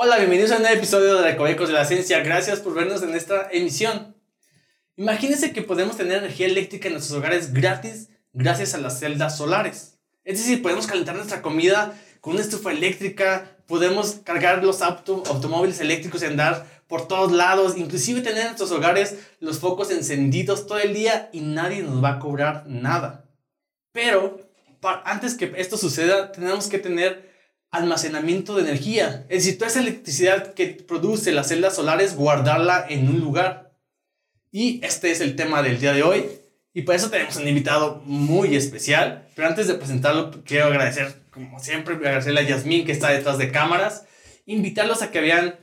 Hola, bienvenidos a un nuevo episodio de Recovecos de la Ciencia. Gracias por vernos en esta emisión. Imagínense que podemos tener energía eléctrica en nuestros hogares gratis gracias a las celdas solares. Es decir, podemos calentar nuestra comida con una estufa eléctrica, podemos cargar los automóviles eléctricos y andar por todos lados, inclusive tener en nuestros hogares los focos encendidos todo el día y nadie nos va a cobrar nada. Pero antes que esto suceda, tenemos que tener almacenamiento de energía. Es decir, toda esa electricidad que produce las celdas solares, guardarla en un lugar. Y este es el tema del día de hoy. Y por eso tenemos un invitado muy especial. Pero antes de presentarlo, quiero agradecer, como siempre, agradecerle a Yasmín que está detrás de cámaras. Invitarlos a que vean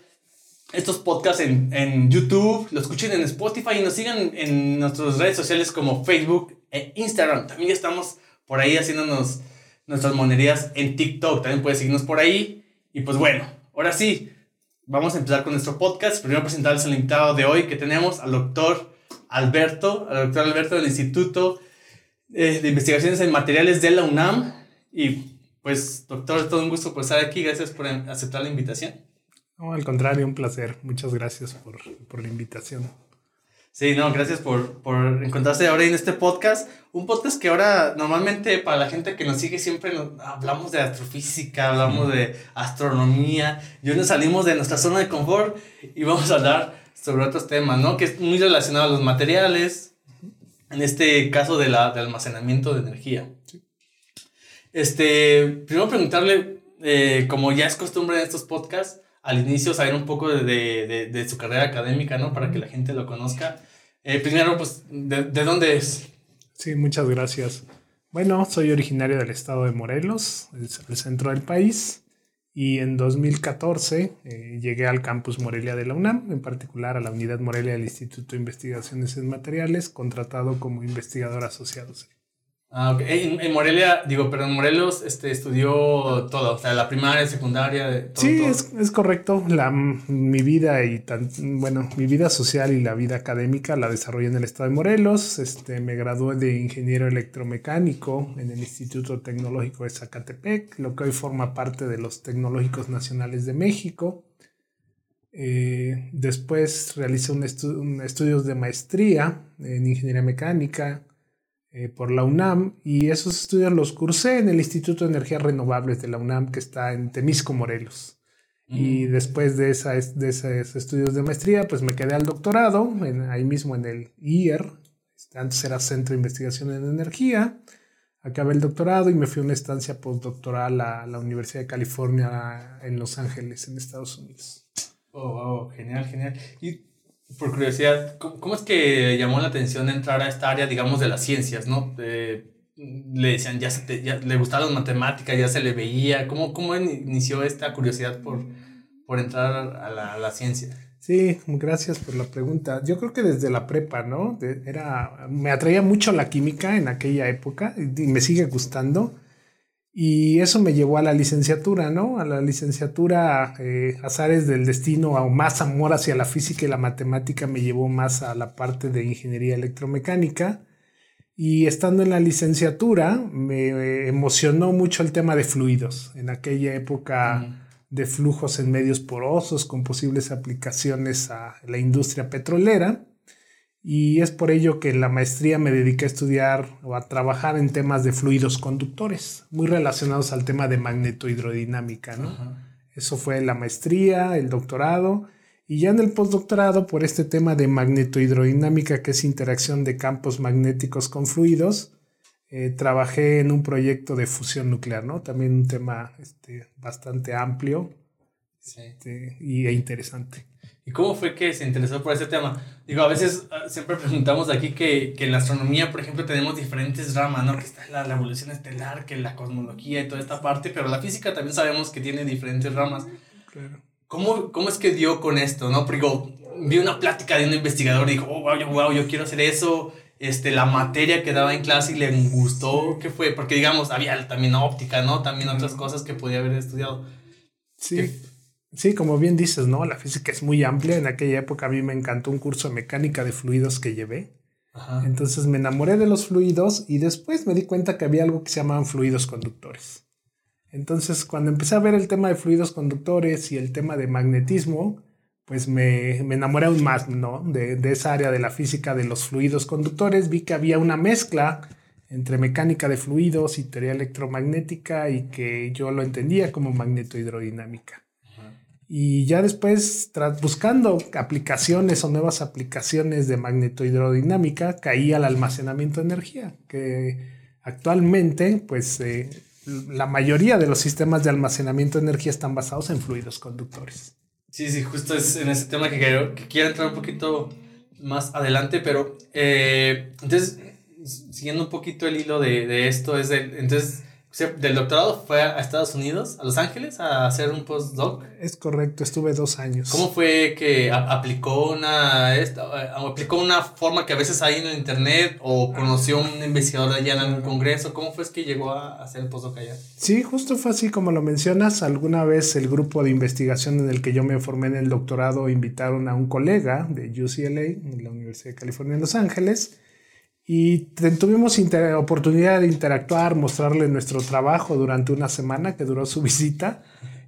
estos podcasts en, en YouTube, lo escuchen en Spotify y nos sigan en nuestras redes sociales como Facebook e Instagram. También estamos por ahí haciéndonos nuestras monerías en TikTok. También puedes seguirnos por ahí. Y pues bueno, ahora sí, vamos a empezar con nuestro podcast. Primero presentarles al invitado de hoy que tenemos al doctor Alberto, al doctor Alberto del Instituto eh, de Investigaciones en Materiales de la UNAM. Y pues, doctor, todo un gusto por estar aquí. Gracias por aceptar la invitación. No, al contrario, un placer. Muchas gracias por, por la invitación. Sí, no, gracias por, por encontrarse ahora en este podcast. Un podcast que ahora normalmente para la gente que nos sigue siempre hablamos de astrofísica, hablamos de astronomía y hoy nos salimos de nuestra zona de confort y vamos a hablar sobre otros temas, ¿no? Que es muy relacionado a los materiales, en este caso de la, de almacenamiento de energía. Este, primero preguntarle, eh, como ya es costumbre en estos podcasts, al inicio saber un poco de, de, de, su carrera académica, ¿no? Para que la gente lo conozca. Eh, primero, pues, ¿de, dónde es? Sí, muchas gracias. Bueno, soy originario del estado de Morelos, el centro del país, y en 2014 eh, llegué al campus Morelia de la UNAM, en particular a la unidad Morelia del Instituto de Investigaciones en Materiales, contratado como investigador asociado. Ah, ok. En, Morelia, digo, pero en Morelos este, estudió todo, o sea, la primaria, secundaria. Todo, sí, Es, es, correcto. La, mi vida y tan, bueno, mi vida social y la vida académica la desarrollé en el estado de Morelos. Este, me gradué de ingeniero electromecánico en el Instituto Tecnológico de Zacatepec, lo que hoy forma parte de los Tecnológicos Nacionales de México. Eh, después realicé un, un estudios de maestría en ingeniería mecánica eh, por la UNAM y esos estudios los cursé en el Instituto de Energías Renovables de la UNAM que está en Temisco, Morelos. Y mm. después de, esa, de esos estudios de maestría, pues me quedé al doctorado, ahí mismo en el IER, este, antes era Centro de Investigación en Energía. Acabé el doctorado y me fui a una estancia postdoctoral a la Universidad de California en Los Ángeles, en Estados Unidos. Oh, wow, genial, genial. ¿Y por curiosidad, ¿cómo, es que llamó la atención entrar a esta área, digamos, de las ciencias, ¿no? le decían, ya, se ya le gustaban matemáticas, ya se le veía. ¿Cómo, cómo inició esta curiosidad por, por entrar a la, a la, ciencia? Sí, gracias por la pregunta. Yo creo que desde la prepa, ¿no? era, me atraía mucho la química en aquella época y me sigue gustando. Y eso me llevó a la licenciatura, ¿no? A la licenciatura, eh, azares del destino, o más amor hacia la física y la matemática me llevó más a la parte de ingeniería electromecánica. Y estando en la licenciatura, me emocionó mucho el tema de fluidos. En aquella época de flujos en medios porosos con posibles aplicaciones a la industria petrolera y es por ello que en la maestría me dediqué a estudiar o a trabajar en temas de fluidos conductores, muy relacionados al tema de magnetohidrodinámica, ¿no? Eso fue la maestría, el doctorado, y ya en el postdoctorado por este tema de magnetohidrodinámica, que es interacción de campos magnéticos con fluidos, eh, trabajé en un proyecto de fusión nuclear, ¿no? También un tema este, bastante amplio este, y, e interesante. ¿Y cómo fue que se interesó por ese tema? Digo, a veces ah, siempre preguntamos aquí que, que en la astronomía, por ejemplo, tenemos diferentes ramas, ¿no? Que está la, la, evolución estelar, que la cosmología y toda esta parte, pero la física también sabemos que tiene diferentes ramas. Claro. ¿Cómo, ¿Cómo es que dio con esto, no? Porque vi una plática de un investigador y dijo, oh, wow, yo, wow, yo quiero hacer eso. Este, la materia que daba en clase y le gustó, ¿qué fue? Porque, digamos, había también óptica, ¿no? También otras cosas que podía haber estudiado. Sí. Sí, como bien dices, ¿no? La física es muy amplia. En aquella época a mí me encantó un curso de mecánica de fluidos que llevé. Entonces me enamoré de los fluidos y después me di cuenta que había algo que se llamaban fluidos conductores. Entonces, cuando empecé a ver el tema de fluidos conductores y el tema de magnetismo, pues me, me enamoré aún más, ¿no? De, de, esa área de la física de los fluidos conductores. Vi que había una mezcla entre mecánica de fluidos y teoría electromagnética y que yo lo entendía como magnetohidrodinámica. Y ya después, tras buscando aplicaciones o nuevas aplicaciones de magnetohidrodinámica, caí al almacenamiento de energía, que actualmente, pues, eh, la mayoría de los sistemas de almacenamiento de energía están basados en fluidos conductores. Sí, sí, justo es en ese tema que quiero, que quiero entrar un poquito más adelante, pero eh, entonces, siguiendo un poquito el hilo de, de esto, es de, entonces del doctorado fue a Estados Unidos, a Los Ángeles, a hacer un postdoc. Es correcto, estuve dos años. ¿Cómo fue que aplicó una, esta, aplicó una forma que a veces hay en el internet o conoció a un investigador allá en algún congreso? ¿Cómo fue que llegó a hacer el postdoc allá? Sí, justo fue así como lo mencionas. Alguna vez el grupo de investigación en el que yo me formé en el doctorado invitaron a un colega de UCLA, en la Universidad de California en Los Ángeles, y tuvimos oportunidad de interactuar, mostrarle nuestro trabajo durante una semana que duró su visita.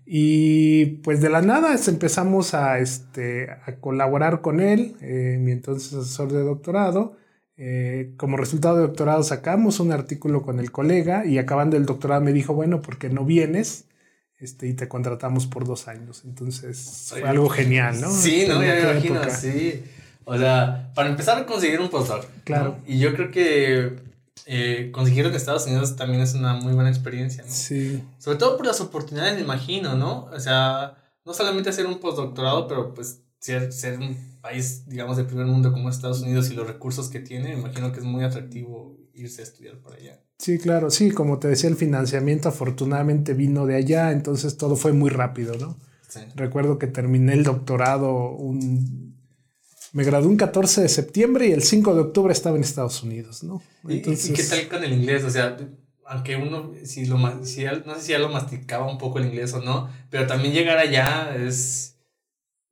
Y pues de la nada empezamos a, este, a colaborar con él, eh, mi entonces asesor de doctorado. Eh, como resultado de doctorado sacamos un artículo con el colega y acabando el doctorado me dijo, bueno, ¿por qué no vienes? Este, y te contratamos por dos años. Entonces fue algo genial, ¿no? Sí, no, me imagino, sí. O sea, para empezar a conseguir un postdoc. Claro. Y yo creo que eh, conseguirlo en Estados Unidos también es una muy buena experiencia. ¿no? Sí. Sobre todo por las oportunidades, me imagino, ¿no? O sea, no solamente hacer un postdoctorado, pero pues ser, ser un país, digamos, de primer mundo como Estados Unidos y los recursos que tiene, me imagino que es muy atractivo irse a estudiar por allá. Sí, claro, sí, como te decía, el financiamiento afortunadamente vino de allá, entonces todo fue muy rápido, ¿no? Sí. Recuerdo que terminé el doctorado un me gradué un 14 de septiembre y el 5 de octubre estaba en Estados Unidos, ¿no? Entonces, ¿Y, qué tal con el inglés? O sea, aunque uno, si lo, si, no sé si ya lo masticaba un poco el inglés o no, pero también llegar allá es...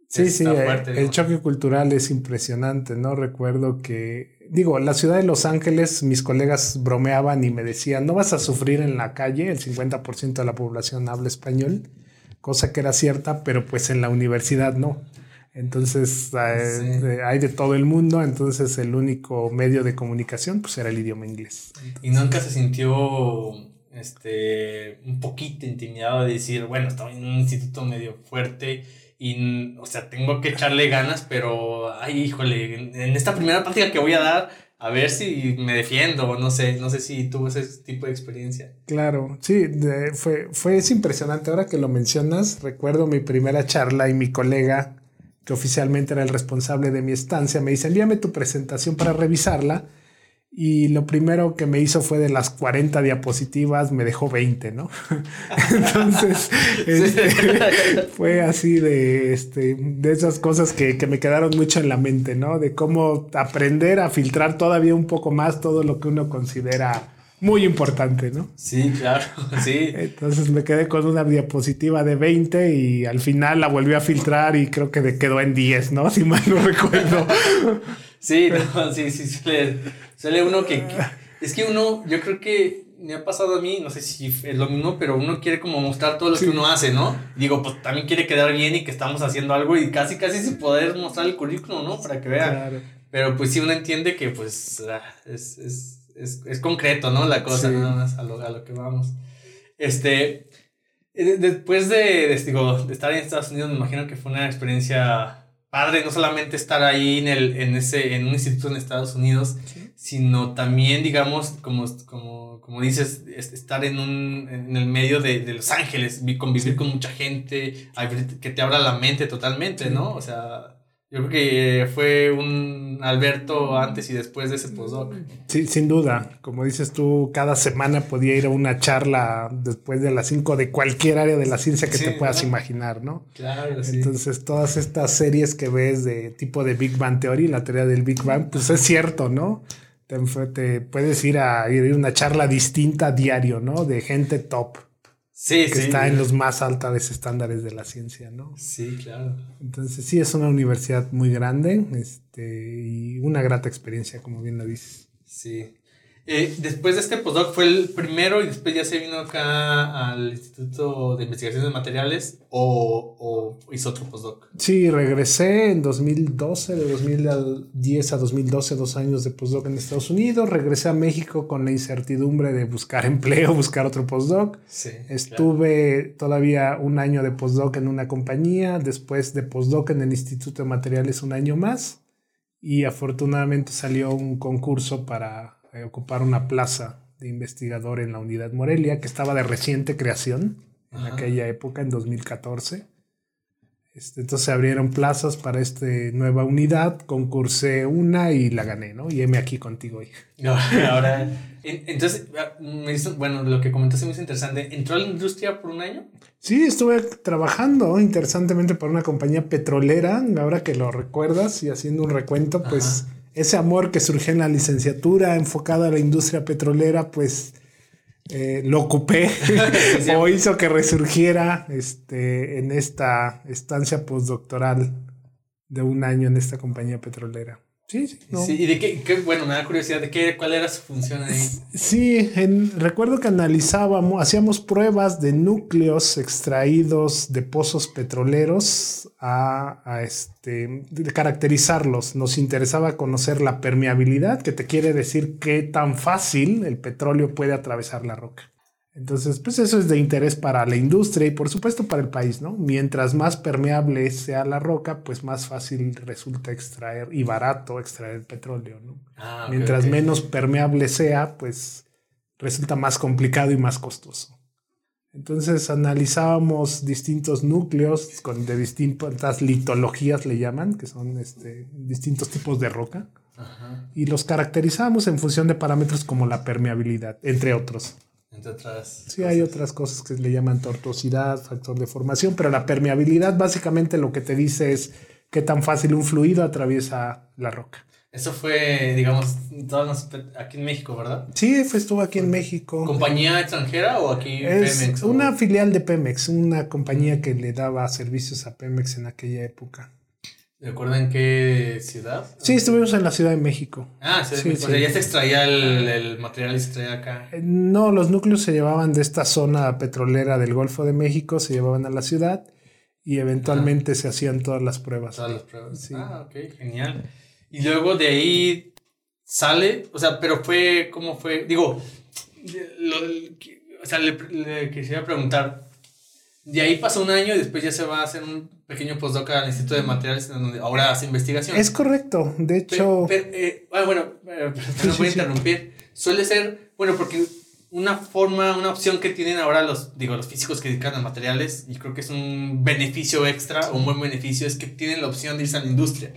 Sí, sí, el, choque cultural es impresionante, ¿no? Recuerdo que, digo, la ciudad de Los Ángeles, mis colegas bromeaban y me decían, no vas a sufrir en la calle, el 50% de la población habla español, cosa que era cierta, pero pues en la universidad no. Entonces eh, hay de todo el mundo, entonces el único medio de comunicación pues era el idioma inglés. ¿Y nunca se sintió este, un poquito intimidado de decir, bueno, estaba en un instituto medio fuerte y, o sea, tengo que echarle ganas, pero, ay, híjole, en, esta primera práctica que voy a dar, a ver si me defiendo, no sé, no sé si tuvo ese tipo de experiencia. Claro, sí, fue, fue es impresionante. Ahora que lo mencionas, recuerdo mi primera charla y mi colega que oficialmente era el responsable de mi estancia, me dice, envíame tu presentación para revisarla. Y lo primero que me hizo fue de las 40 diapositivas, me dejó 20, ¿no? Entonces, este, fue así de, este, de esas cosas que, que, me quedaron mucho en la mente, ¿no? De cómo aprender a filtrar todavía un poco más todo lo que uno considera muy importante, ¿no? Sí, claro, sí. Entonces me quedé con una diapositiva de 20 y al final la volví a filtrar y creo que quedó en 10, ¿no? Si mal no recuerdo. sí, no, sí, sí, suele, uno que, Es que uno, yo creo que me ha pasado a mí, no sé si es lo mismo, pero uno quiere como mostrar todo lo que uno hace, ¿no? Digo, pues también quiere quedar bien y que estamos haciendo algo y casi, casi sin poder mostrar el currículum, ¿no? Para que vean. Claro. Pero pues sí uno entiende que pues ah, es, es es, es concreto, ¿no? La cosa, nada más a lo, a lo que vamos. Este, eh, después de, de, de, estar en Estados Unidos, me imagino que fue una experiencia padre, no solamente estar ahí en, el, en, ese, en un instituto en Estados Unidos, sino también, digamos, como, como, como dices, estar en, un, en el medio de, de Los Ángeles, convivir con mucha gente, que te abra la mente totalmente, ¿no? O sea, yo creo que fue un Alberto antes y después de ese postdoc. Sí, sin duda. Como dices tú, cada semana podía ir a una charla después de las 5 de cualquier área de la ciencia que te puedas imaginar, ¿no? Claro, sí. Entonces, todas estas series que ves de tipo de Big Bang Theory, la teoría del Big Bang, pues es cierto, ¿no? Te, te puedes ir a ir a una charla distinta diario, ¿no? De gente top. Sí, que está en los más altos estándares de la ciencia, ¿no? Sí, claro. Entonces sí es una universidad muy grande este, y una grata experiencia, como bien lo dices. Sí. Eh, después de este postdoc fue el primero y después ya se vino acá al Instituto de Investigaciones de Materiales o, o hizo otro postdoc. Sí, regresé en 2012, de 2010 a 2012, dos años de postdoc en Estados Unidos. Regresé a México con la incertidumbre de buscar empleo, buscar otro postdoc. Sí, Estuve todavía un año de postdoc en una compañía, después de postdoc en el Instituto de Materiales un año más y afortunadamente salió un concurso para eh, ocupar una plaza de investigador en la unidad Morelia, que estaba de reciente creación en aquella época, en 2014. Este, entonces se abrieron plazas para esta nueva unidad, concursé una y la gané, ¿no? Y heme aquí contigo hoy. Ahora, entonces, bueno, lo que comentaste es muy interesante. ¿Entró a la industria por un año? Sí, estuve trabajando interesantemente para una compañía petrolera, ahora que lo recuerdas y haciendo un recuento, pues ese amor que surgió en la licenciatura enfocado a la industria petrolera, pues eh, lo ocupé o hizo que resurgiera este, en esta estancia postdoctoral de un año en esta compañía petrolera. Sí, sí. ¿Y de qué, bueno, me da curiosidad, ¿de qué, cuál era su función ahí? Sí, recuerdo que analizábamos, hacíamos pruebas de núcleos extraídos de pozos petroleros a, a este, de caracterizarlos. Nos interesaba conocer la permeabilidad, que te quiere decir qué tan fácil el petróleo puede atravesar la roca. Entonces, pues eso es de interés para la industria y por supuesto para el país, ¿no? Mientras más permeable sea la roca, pues más fácil resulta extraer y barato extraer petróleo, ¿no? Ah, Mientras menos permeable sea, pues resulta más complicado y más costoso. Entonces analizábamos distintos núcleos con de distintas litologías le llaman, que son este, distintos tipos de roca. Y los caracterizábamos en función de parámetros como la permeabilidad, entre otros. Entre otras. Sí, hay otras cosas que le llaman tortuosidad, factor de formación, pero la permeabilidad básicamente lo que te dice es qué tan fácil un fluido atraviesa la roca. Eso fue, digamos, aquí en México, ¿verdad? Sí, estuvo aquí en México. ¿Compañía extranjera o aquí es Pemex? Una filial de Pemex, una compañía que le daba servicios a Pemex en aquella época. ¿Recuerdan qué ciudad? Sí, estuvimos en la Ciudad de México. Ah, sí, sí, O sea, ya se extraía el, material y se extraía acá. Eh, no, los núcleos se llevaban de esta zona petrolera del Golfo de México, se llevaban a la ciudad y eventualmente se hacían todas las pruebas. Todas las pruebas. Sí. Ah, ok, genial. Y luego de ahí sale, o sea, pero fue, ¿cómo fue? Digo, o sea, le, le quisiera preguntar, de ahí pasó un año y después ya se va a hacer un pequeño postdoc al Instituto de Materiales, donde ahora hace investigación. Es correcto, de hecho. Eh, ah, bueno, no voy a interrumpir. Suele ser, bueno, porque una forma, una opción que tienen ahora los, digo, los físicos que dedican a materiales, y creo que es un beneficio extra, un buen beneficio, es que tienen la opción de irse a la industria.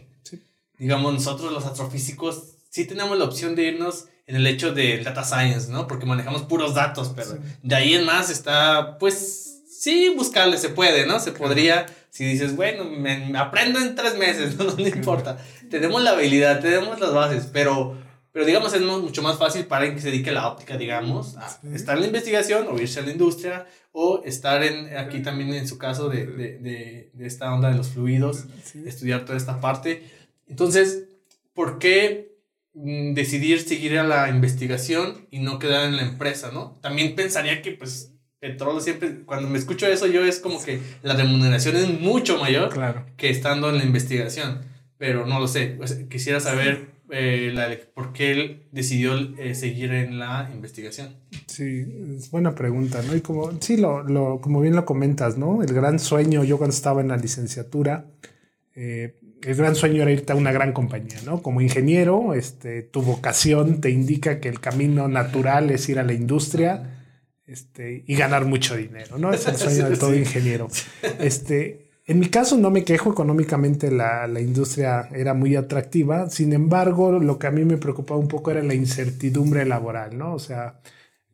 Digamos, nosotros los astrofísicos sí tenemos la opción de irnos en el hecho de data science, ¿no? Porque manejamos puros datos, pero de ahí en más está, pues sí, buscarle se puede, ¿no? Se podría, si dices, bueno, me, aprendo en tres meses, no, no importa. tenemos la habilidad, tenemos las bases, pero, pero digamos es mucho más fácil para alguien que se dedique a la óptica, digamos, a estar en la investigación o irse a la industria o estar en, aquí también en su caso de, de, de, de esta onda de los fluidos, estudiar toda esta parte. Entonces, ¿por qué mm, decidir seguir a la investigación y no quedar en la empresa, ¿no? También pensaría que pues petróleo siempre, cuando me escucho eso yo es como que la remuneración es mucho mayor que estando en la investigación, pero no lo sé, quisiera saber eh, la, por qué él decidió eh, seguir en la investigación. Sí, es buena pregunta, ¿no? Y como, sí, lo, lo, como bien lo comentas, ¿no? El gran sueño, yo cuando estaba en la licenciatura, eh, el gran sueño era irte a una gran compañía, ¿no? Como ingeniero, este, tu vocación te indica que el camino natural es ir a la industria este, y ganar mucho dinero, ¿no? Es el sueño de todo ingeniero. Este, en mi caso no me quejo, económicamente la, la, industria era muy atractiva, sin embargo, lo que a mí me preocupaba un poco era la incertidumbre laboral, ¿no? O sea,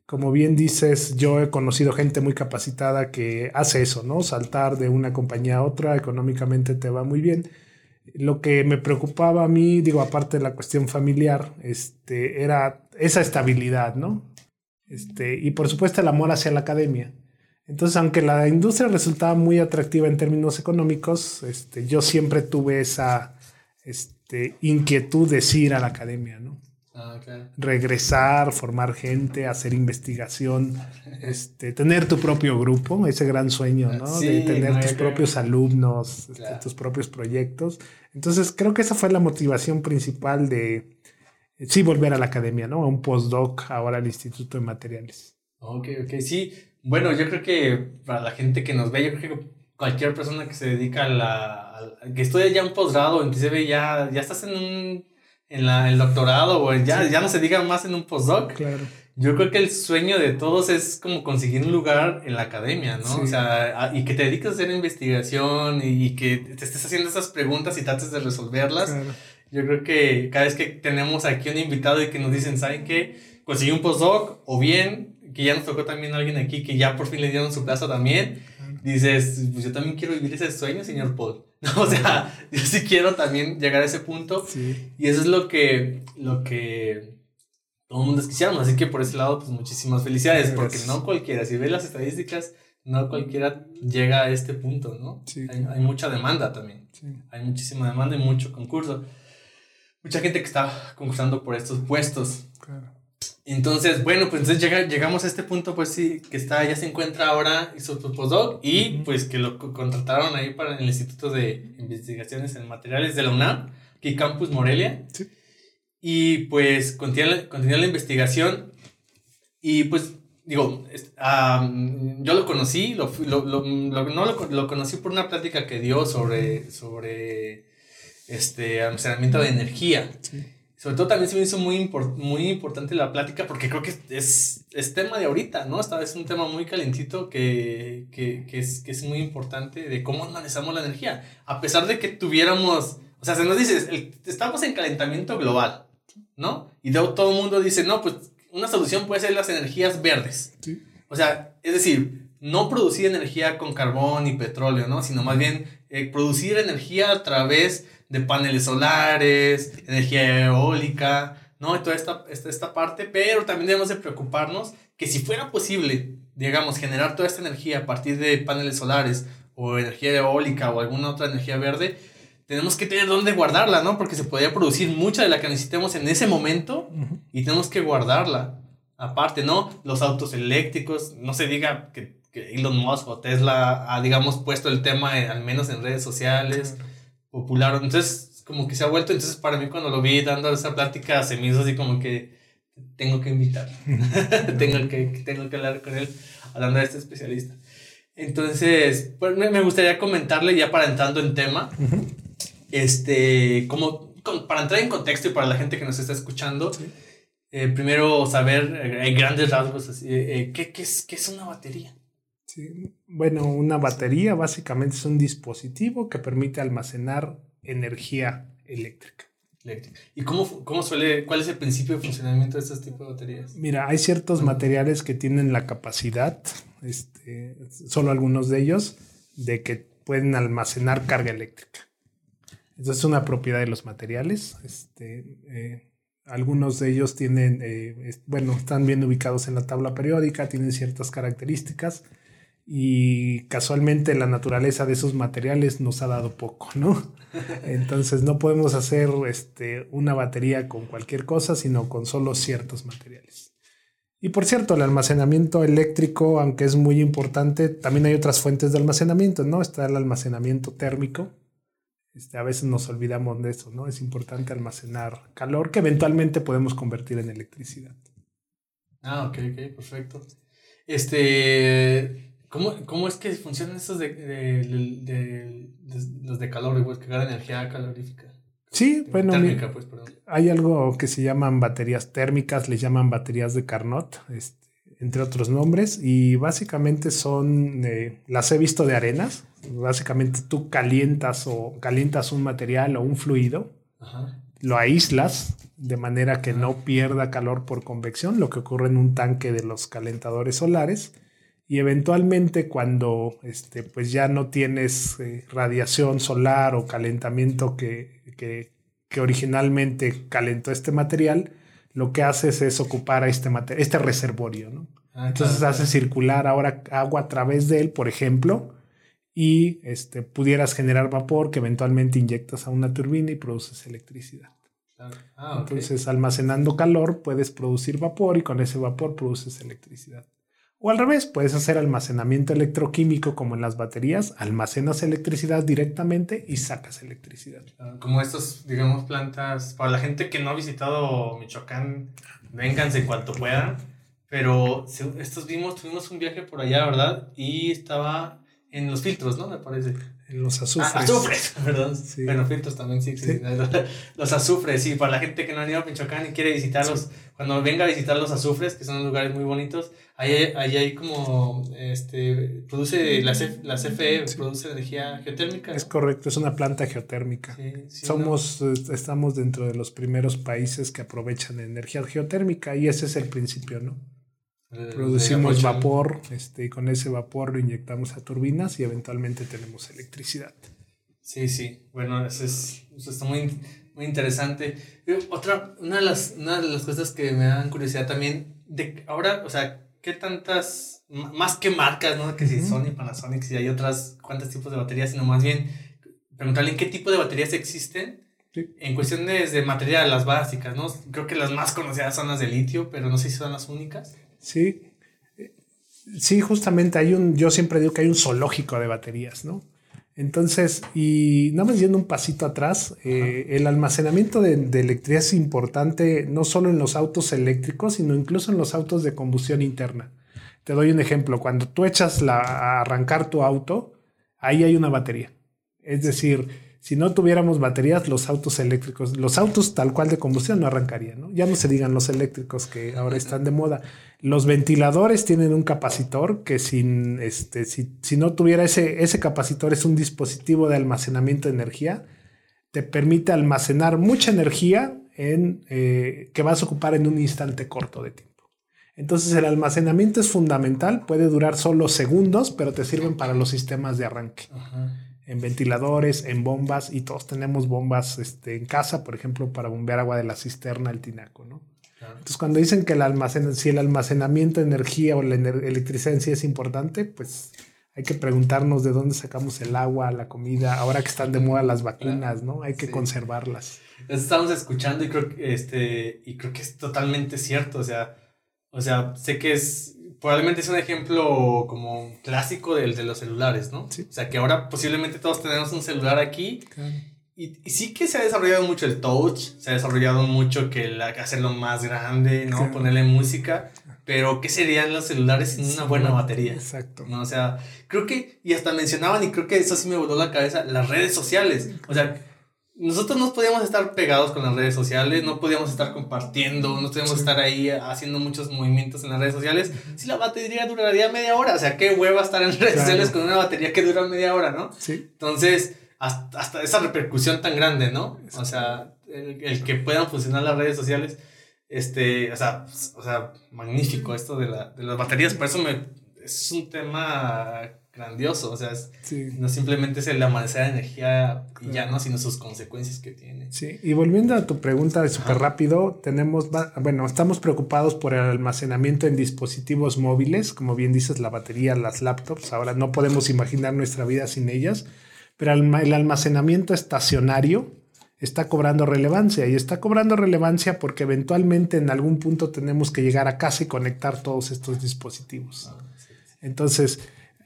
como bien dices, yo he conocido gente muy capacitada que hace eso, ¿no? Saltar de una compañía a otra, económicamente te va muy bien. Lo que me preocupaba a mí, digo, aparte de la cuestión familiar, este, era esa estabilidad, ¿no? Este, y por supuesto el amor hacia la academia. Entonces, aunque la industria resultaba muy atractiva en términos económicos, este, yo siempre tuve esa este, inquietud de ir a la academia, ¿no? Ah, claro. regresar, formar gente, hacer investigación, este, tener tu propio grupo, ese gran sueño, ¿no? Sí, de tener no, tus creo- propios alumnos, este, tus propios proyectos. Entonces, creo que esa fue la motivación principal de, sí, volver a la academia, ¿no? A un postdoc ahora al Instituto de Materiales. Ok, ok, sí. Bueno, yo creo que para la gente que nos ve, yo creo que cualquier persona que se dedica a la... a- que estudia ya un posgrado, inclusive ya, ya estás en un... En la, el doctorado o ya, ya no se diga más en un postdoc. Claro. Yo creo que el sueño de todos es como conseguir un lugar en la academia, ¿no? Sí. O sea, a- y que te dediques a hacer investigación y, y que te estés haciendo esas preguntas y trates de resolverlas. claro. Yo creo que cada vez que tenemos aquí un invitado y que nos dicen, ¿saben qué? Conseguí un postdoc o bien que ya nos tocó también alguien aquí que ya por fin le dieron su plaza también. Dices, pues yo también quiero vivir ese sueño, señor Paul. o sea, yo sí quiero también llegar a ese punto. Sí, Y eso es lo que, lo que todo el mundo quisiéramos. Así que por ese lado, pues muchísimas felicidades. Porque no cualquiera, si ves las estadísticas, no cualquiera llega a este punto, ¿no? Sí. Hay, hay mucha demanda también. sí. Hay muchísima demanda y mucho concurso. Mucha gente que está concursando por estos puestos. claro. Entonces, bueno, pues entonces llega- llegamos a este punto, pues sí, que está, ya se encuentra ahora hizo su postdoc y Ujú. pues que lo co- contrataron ahí para el Instituto de Investigaciones en Materiales de la UNAM, aquí Campus Morelia. Sí. Y pues continúa, continúa la investigación y pues digo, am, yo lo conocí, lo, lo, lo- no lo conocí por una plática que dio sobre, sobre este almacenamiento de energía. Sí. Sobre todo también se me hizo muy, impor- muy importante la plática porque creo que es, es tema de ahorita, ¿no? Esta es un tema muy calentito que, que, que es, que es muy importante de cómo manejamos la energía. A pesar de que tuviéramos, o sea, se nos dice, el- estamos en calentamiento global, ¿no? Y luego todo el mundo dice, no, pues una solución puede ser las energías verdes. Sí. O sea, es decir, no producir energía con carbón y petróleo, ¿no? Sino más bien eh, producir energía a través de paneles solares, energía eólica, ¿no? Y toda esta, esta, esta parte, pero también debemos de preocuparnos que si fuera posible, digamos, generar toda esta energía a partir de paneles solares o energía eólica o alguna otra energía verde, tenemos que tener dónde guardarla, ¿no? Porque se podría producir mucha de la que necesitemos en ese momento y tenemos que guardarla. Aparte, ¿no? Los autos eléctricos, no se diga que, que Elon Musk o Tesla ha, digamos, puesto el tema, en- al menos en redes sociales, popular. Entonces, como que se ha vuelto, entonces para mí cuando lo vi dando esa plática, se me hizo así como que tengo que invitar, tengo, que, tengo que hablar con él, hablando de este especialista. Entonces, pues me gustaría comentarle ya para entrando en tema, Ujú. este, como con- para entrar en contexto y para la gente que nos está escuchando, Sí. eh, primero saber eh, en grandes rasgos así, eh, eh, ¿qué, qué es, ¿qué es una batería? Sí, Bueno, una batería básicamente es un dispositivo que permite almacenar energía eléctrica. ¿Y cómo, cómo suele, cuál es el principio de funcionamiento de estos tipos de baterías? Mira, hay ciertos materiales que tienen la capacidad, este, solo algunos de ellos, de que pueden almacenar carga eléctrica. Esa es una propiedad de los materiales. Este, eh, algunos de ellos tienen, eh, bueno, están bien ubicados en la tabla periódica, tienen ciertas características y casualmente la naturaleza de esos materiales nos ha dado poco, ¿no? Entonces no podemos hacer este, una batería con cualquier cosa, sino con solo ciertos materiales. Y por cierto, el almacenamiento eléctrico, aunque es muy importante, también hay otras fuentes de almacenamiento, ¿no? Está el almacenamiento térmico. Este, a veces nos olvidamos de eso, ¿no? Es importante almacenar calor que eventualmente podemos convertir en electricidad. Ah, ok, ok, perfecto. Este, ¿cómo, cómo es que funcionan estos de, de- de- de- de- los de calor, igual que energía calorífica? Sí, bueno, Térmica, pues, hay algo que se llaman baterías térmicas, les llaman baterías de Carnot, este, entre otros nombres, y básicamente son, eh, las he visto de arenas, básicamente tú calientas o calientas un material o un fluido, Ajá. lo aíslas de manera que no pierda calor por convección, lo que ocurre en un tanque de los calentadores solares. Y eventualmente cuando este, pues ya no tienes eh, radiación solar o calentamiento que, que, que originalmente calentó este material, lo que haces es ocupar a este, este reservorio. ¿no? Ah, Entonces claro, hace circular ahora agua a través de él, por ejemplo, y este, pudieras generar vapor que eventualmente inyectas a una turbina y produces electricidad. claro. Ah, Entonces, almacenando calor, puedes producir vapor y con ese vapor produces electricidad. O al revés, puedes hacer almacenamiento electroquímico como en las baterías, almacenas electricidad directamente y sacas electricidad. Como estos, digamos, plantas, para la gente que no ha visitado Michoacán, vénganse en cuanto puedan, pero estos vimos, tuvimos un viaje por allá, ¿verdad? Y estaba en los filtros, ¿no? Me parece. En los azufres. Ah, azufres, perdón. Bueno, filtros también sí existen. Los azufres, sí, para la gente que no ha ido a Michoacán y quiere visitarlos, cuando venga a visitar los azufres, que son lugares muy bonitos, ahí, ahí hay como, este, produce, la, la CFE produce energía geotérmica. Es correcto, es una planta geotérmica. Somos, estamos dentro de los primeros países que aprovechan energía geotérmica y ese es el principio, ¿no? Producimos vapor, este, y con ese vapor lo inyectamos a turbinas y eventualmente tenemos electricidad. Sí, sí. Bueno, eso, es, eso está muy, muy interesante. Otra, una de, las, una de las cosas que me dan curiosidad también, de ahora, o sea, ¿qué tantas, más que marcas, ¿no? Que si Sony, Panasonic, si hay otras, cuántos tipos de baterías, sino más bien preguntarle en qué tipo de baterías existen. En cuestiones de material, las básicas, ¿no? Creo que las más conocidas son las de litio, pero no sé si son las únicas. Sí. Sí, justamente hay un, yo siempre digo que hay un zoológico de baterías, ¿no? Entonces, y nada más yendo un pasito atrás, eh, el almacenamiento de, electricidad es importante no solo en los autos eléctricos, sino incluso en los autos de combustión interna. Te doy un ejemplo, cuando tú echas la, a arrancar tu auto, ahí hay una batería. Es decir, si no tuviéramos baterías, los autos eléctricos, los autos tal cual de combustión no arrancarían, ¿no? Ya no se digan los eléctricos que ahora están de moda. Los ventiladores tienen un capacitor que sin, este, si, si no tuviera ese, ese capacitor, es un dispositivo de almacenamiento de energía, te permite almacenar mucha energía en, eh, que vas a ocupar en un instante corto de tiempo. Entonces el almacenamiento es fundamental, puede durar solo segundos, pero te sirven para los sistemas de arranque en ventiladores, en bombas, y todos tenemos bombas este, en casa, por ejemplo, para bombear agua de la cisterna, el tinaco, ¿no? Entonces, cuando dicen que el almacen, si el almacenamiento de energía o la electricidad en sí es importante, pues hay que preguntarnos de dónde sacamos el agua, la comida, ahora que están de moda las vacunas, ¿no? Hay que conservarlas. estamos escuchando y creo, este, y creo que es totalmente cierto, o sea, o sea, sé que es probablemente es un ejemplo como clásico del de los celulares, ¿no? Sí. O sea, que ahora posiblemente todos tenemos un celular aquí. Y, sí que se ha desarrollado mucho el touch, se ha desarrollado mucho que el hacerlo más grande, ¿no? Ponerle música. Pero, ¿qué serían los celulares sin una buena batería? Exacto. ¿no? O sea, creo que, y hasta mencionaban, y creo que eso sí me voló la cabeza, las redes sociales. O sea, nosotros no podíamos estar pegados con las redes sociales, no podíamos estar compartiendo, no podíamos estar ahí haciendo muchos movimientos en las redes sociales. Si la batería duraría media hora, o sea, qué hueva estar en redes sociales con una batería que dura media hora, ¿no? Sí. Entonces, hasta, esa repercusión tan grande, ¿no? O sea, el, que puedan funcionar las redes sociales, este, o sea, o sea magnífico esto de, la, de las baterías, por eso me, es un tema grandioso. O sea, no simplemente es el amanecer de energía y ya no, sino sus consecuencias que tiene. Sí, y volviendo a tu pregunta súper rápido, tenemos, bueno, estamos preocupados por el almacenamiento en dispositivos móviles, como bien dices, la batería, las laptops. Ahora no podemos imaginar nuestra vida sin ellas, pero el almacenamiento estacionario está cobrando relevancia y está cobrando relevancia porque eventualmente en algún punto tenemos que llegar a casa y conectar todos estos dispositivos. Ah, Entonces,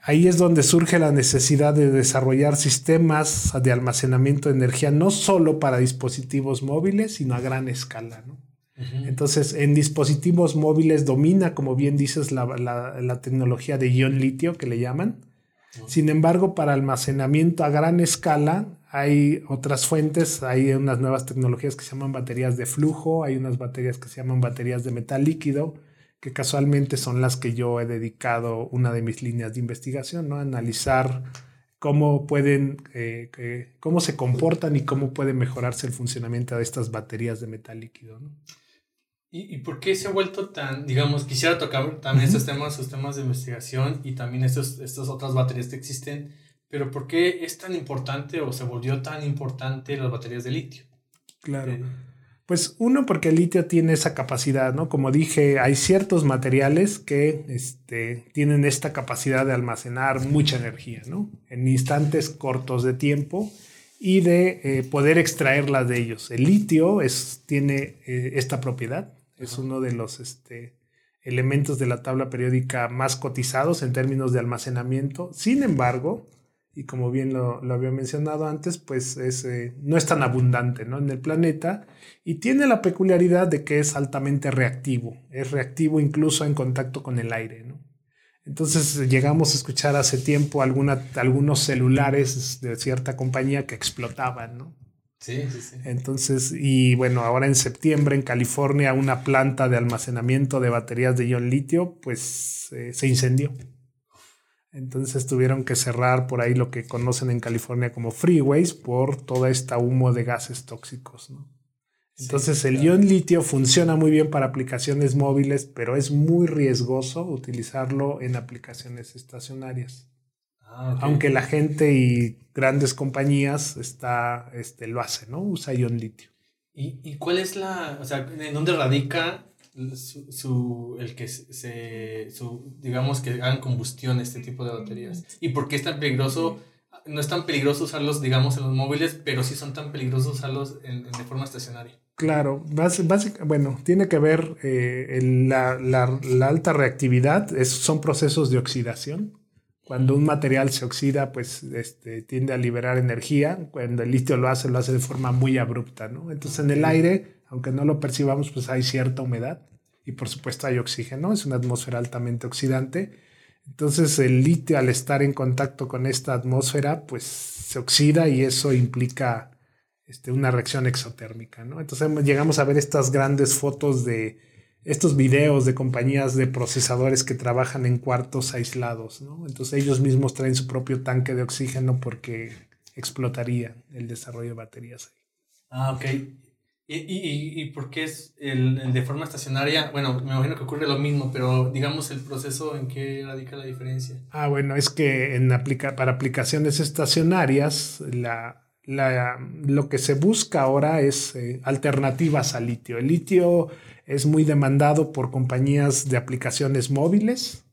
Ahí es donde surge la necesidad de desarrollar sistemas de almacenamiento de energía, no solo para dispositivos móviles, sino a gran escala. Entonces, en dispositivos móviles domina, como bien dices, la, tecnología de ion litio que le llaman. Sin embargo, para almacenamiento a gran escala hay otras fuentes, hay unas nuevas tecnologías que se llaman baterías de flujo, hay unas baterías que se llaman baterías de metal líquido, que casualmente son las que yo he dedicado una de mis líneas de investigación, ¿no? Analizar cómo pueden, eh, cómo se comportan y cómo puede mejorarse el funcionamiento de estas baterías de metal líquido, ¿no? ¿Y, ¿Y, por qué se ha vuelto tan, digamos, quisiera tocar también estos temas, sus temas de investigación y también estos, estas otras baterías que existen, pero por qué es tan importante o se volvió tan importante las baterías de litio? Claro. Eh, pues uno, porque el litio tiene esa capacidad, ¿no? Como dije, hay ciertos materiales que este, tienen esta capacidad de almacenar mucha energía, ¿no? En instantes cortos de tiempo. y de eh, poder extraerla de ellos. El litio es, tiene eh, esta propiedad, es uno de los este, elementos de la tabla periódica más cotizados en términos de almacenamiento. Sin embargo, y como bien lo, había mencionado antes, pues es, eh, no es tan abundante ¿no? en el planeta y tiene la peculiaridad de que es altamente reactivo, es reactivo incluso en contacto con el aire. ¿no? Entonces llegamos a escuchar hace tiempo alguna, algunos celulares de cierta compañía que explotaban, ¿no? Sí, sí, sí. Entonces, y bueno, ahora en septiembre en California una planta de almacenamiento de baterías de ion litio pues eh, se incendió. Entonces tuvieron que cerrar por ahí lo que conocen en California como freeways por toda esta humo de gases tóxicos. ¿no? Entonces el ion litio funciona muy bien para aplicaciones móviles, pero es muy riesgoso utilizarlo en aplicaciones estacionarias. Ah, Aunque la gente y grandes compañías está, este, lo hacen, ¿no? Usa ion litio. ¿Y, ¿Y, cuál es la, o sea, en dónde radica su, el que se, su, digamos que hagan combustión este tipo de baterías. ¿Y por qué es tan peligroso? No es tan peligroso usarlos, digamos, en los móviles, pero sí son tan peligrosos usarlos en, de forma estacionaria. Claro, básicamente, bueno, tiene que ver eh, la, la, la, alta reactividad, es, son procesos de oxidación. Cuando un material se oxida, pues este, tiende a liberar energía. Cuando el litio lo hace, lo hace de forma muy abrupta, ¿no? Entonces en el aire, aunque no lo percibamos, pues hay cierta humedad y por supuesto hay oxígeno, es una atmósfera altamente oxidante. Entonces el litio al estar en contacto con esta atmósfera pues se oxida y eso implica este, una reacción exotérmica. ¿no? Entonces llegamos a ver estas grandes fotos de estos videos de compañías de procesadores que trabajan en cuartos aislados. ¿no? Entonces ellos mismos traen su propio tanque de oxígeno porque explotaría el desarrollo de baterías ahí. Ah, ok. ¿Y, y, y por qué es el, de forma estacionaria? Bueno, me imagino que ocurre lo mismo, pero digamos el proceso en qué radica la diferencia. Ah, bueno, es que en aplica para aplicaciones estacionarias la, la, lo que se busca ahora es eh, alternativas al litio. El litio es muy demandado por compañías de aplicaciones móviles.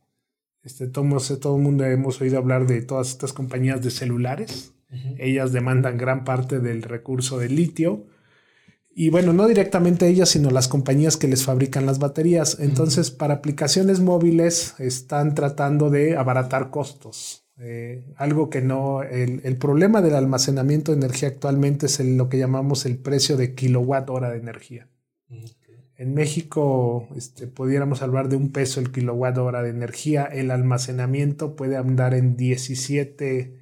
Este, todo, todo el mundo hemos oído hablar de todas estas compañías de celulares. Ellas demandan gran parte del recurso del litio y bueno, no directamente ellas, sino las compañías que les fabrican las baterías. Entonces, para aplicaciones móviles están tratando de abaratar costos. Eh, algo que no, el, problema del almacenamiento de energía actualmente es lo que llamamos el precio de kilowatt hora de energía. En México, este, pudiéramos hablar de un peso el kilowatt hora de energía. El almacenamiento puede andar en 17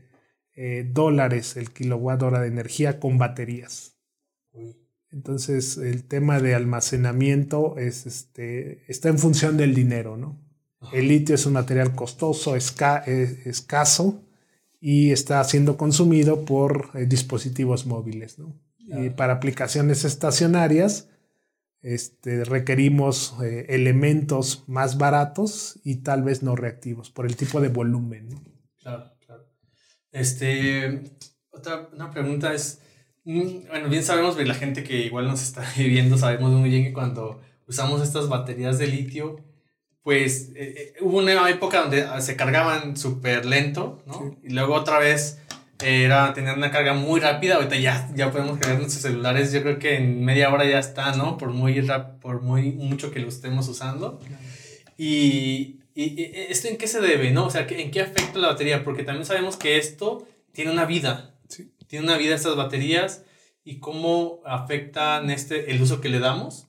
eh, dólares el kilowatt hora de energía con baterías. Entonces, el tema de almacenamiento es, este, está en función del dinero, ¿no? El litio es un material costoso, eh, escaso y está siendo consumido por eh, dispositivos móviles, ¿no? Y para aplicaciones estacionarias, este, requerimos eh, elementos más baratos y tal vez no reactivos por el tipo de volumen. ¿no? Claro, claro. Este, otra una pregunta es, bueno, bien sabemos, la gente que igual nos está viviendo, sabemos muy bien que cuando usamos estas baterías de litio, pues eh, eh, hubo una época donde ah, se cargaban súper lento, ¿no? Y luego otra vez era tener una carga muy rápida. Ahorita ya, ya podemos cargar nuestros celulares, yo creo que en media hora ya está, ¿no? Por muy, por muy mucho que lo estemos usando. Y, y, esto en qué se debe, ¿no? O sea, ¿en qué afecta la batería? Porque también sabemos que esto tiene una vida, tiene una vida estas baterías y cómo afectan este, el uso que le damos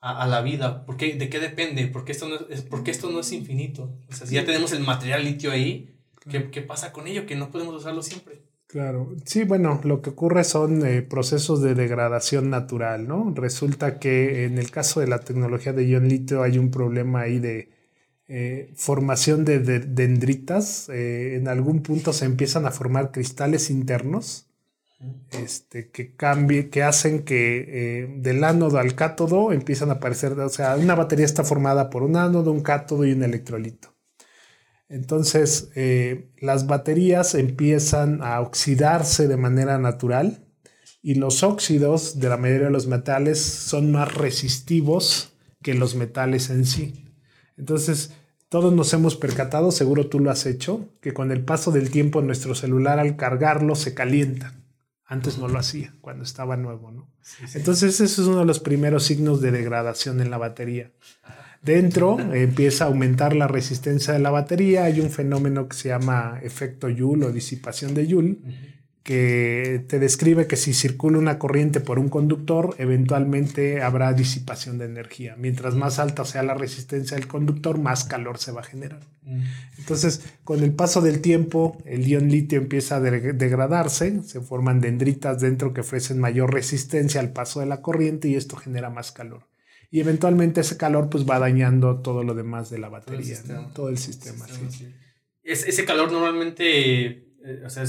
a, la vida. ¿Por ¿De qué depende? Porque esto, no es, porque esto no es infinito. O sea, si ya tenemos el material litio ahí, ¿qué, ¿qué, pasa con ello? Que no podemos usarlo siempre. Claro, sí, bueno, lo que ocurre son eh, procesos de degradación natural, ¿no? Resulta que en el caso de la tecnología de ion litio hay un problema ahí de eh, formación de, dendritas. Eh, en algún punto se empiezan a formar cristales internos este, que cambie, que hacen que eh, del ánodo al cátodo empiezan a aparecer, o sea, una batería está formada por un ánodo, un cátodo y un electrolito. Entonces, eh, las baterías empiezan a oxidarse de manera natural y los óxidos de la mayoría de los metales son más resistivos que los metales en sí. Entonces, todos nos hemos percatado, seguro tú lo has hecho, que con el paso del tiempo nuestro celular al cargarlo se calienta Antes no lo hacía cuando estaba nuevo, ¿no? Entonces ese es uno de los primeros signos de degradación en la batería. Dentro empieza a aumentar la resistencia de la batería. Hay un fenómeno que se llama efecto Joule o disipación de Joule, que te describe que si circula una corriente por un conductor, eventualmente habrá disipación de energía. Mientras más alta sea la resistencia del conductor, más calor se va a generar. Mm. Entonces, con el paso del tiempo, el ion litio empieza a degradarse, se forman dendritas dentro que ofrecen mayor resistencia al paso de la corriente y esto genera más calor. Y eventualmente ese calor pues va dañando todo lo demás de la batería, todo el sistema. ese calor normalmente eh, o sea,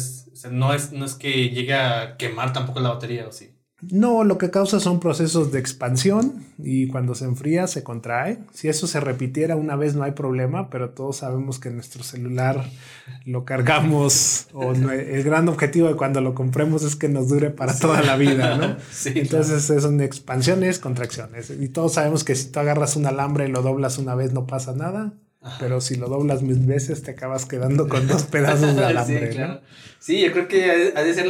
no, es, no es que llegue a quemar tampoco la batería, ¿o sí? No, lo que causa son procesos de expansión y cuando se enfría se contrae. Si eso se repitiera una vez no hay problema, pero todos sabemos que nuestro celular lo cargamos o el gran objetivo de cuando lo compremos es que nos dure para toda la vida, ¿no? Sí, Entonces son expansiones, contracciones. Y todos sabemos que si tú agarras un alambre y lo doblas una vez no pasa nada. Pero si lo doblas mil veces te acabas quedando con dos pedazos de alambre. sí, ¿no? sí, yo creo que ha de ser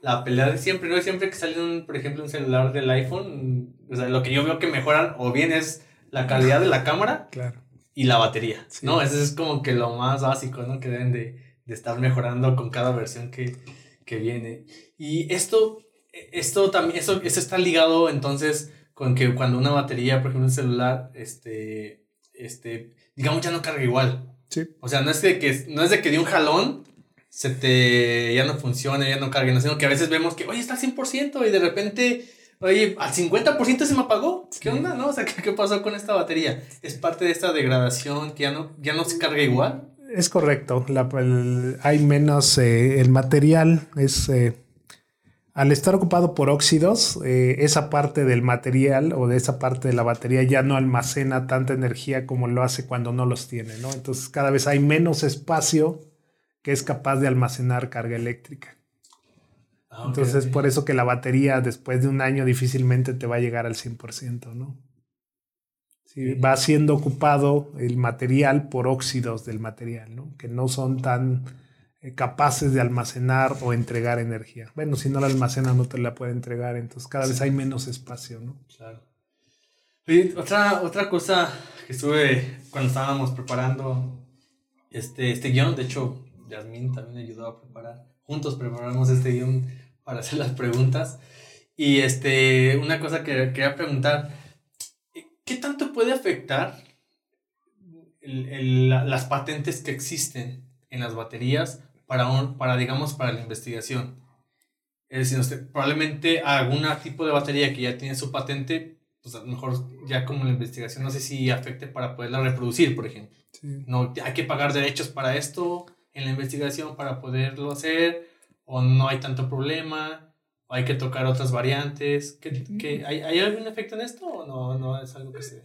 la, pelea de siempre, ¿no? Siempre que sale, un, por ejemplo, un celular del iPhone, o sea, lo que yo veo que mejoran o bien es la calidad de la cámara y la batería, ¿no? Eso es como que lo más básico, ¿no? Que deben de, de estar mejorando con cada versión que, que, viene. Y esto, esto también, eso, eso está ligado entonces con que cuando una batería, por ejemplo, un celular, este, este, digamos, ya no carga igual. Sí. O sea, no es de que, no es de que de un jalón se te ya no funcione, ya no cargue, sino que a veces vemos que, oye, está al 100% y de repente, oye, al 50% se me apagó. ¿Qué onda? ¿No? O sea, ¿qué, pasó con esta batería? ¿Es parte de esta degradación que ya no, ya no se carga igual? Es correcto. La, hay menos, eh, el material es... Eh, al estar ocupado por óxidos, eh, esa parte del material o de esa parte de la batería ya no almacena tanta energía como lo hace cuando no los tiene, ¿no? Entonces cada vez hay menos espacio que es capaz de almacenar carga eléctrica. Ah, Entonces por eso que la batería después de un año difícilmente te va a llegar al 100%, ¿no? va siendo ocupado el material por óxidos del material, ¿no? Que no son tan capaces de almacenar o entregar energía. Bueno, si no la almacena no te la puede entregar, entonces cada vez hay menos espacio, ¿no? Claro. otra, otra cosa que estuve cuando estábamos preparando este, este guion, de hecho, Yasmin también me ayudó a preparar, juntos preparamos este guion para hacer las preguntas. Y este, una cosa que quería preguntar, ¿qué tanto puede afectar las patentes que existen en las baterías para, para, digamos, para la investigación. Es decir, probablemente algún tipo de batería que ya tiene su patente, pues a lo mejor ya como la investigación, no sé si afecte para poderla reproducir, por ejemplo. No, hay que pagar derechos para esto en la investigación para poderlo hacer, o no hay tanto problema, o hay que tocar otras variantes. ¿Qué, hay, ¿Hay algún efecto en esto o no, no es algo que se...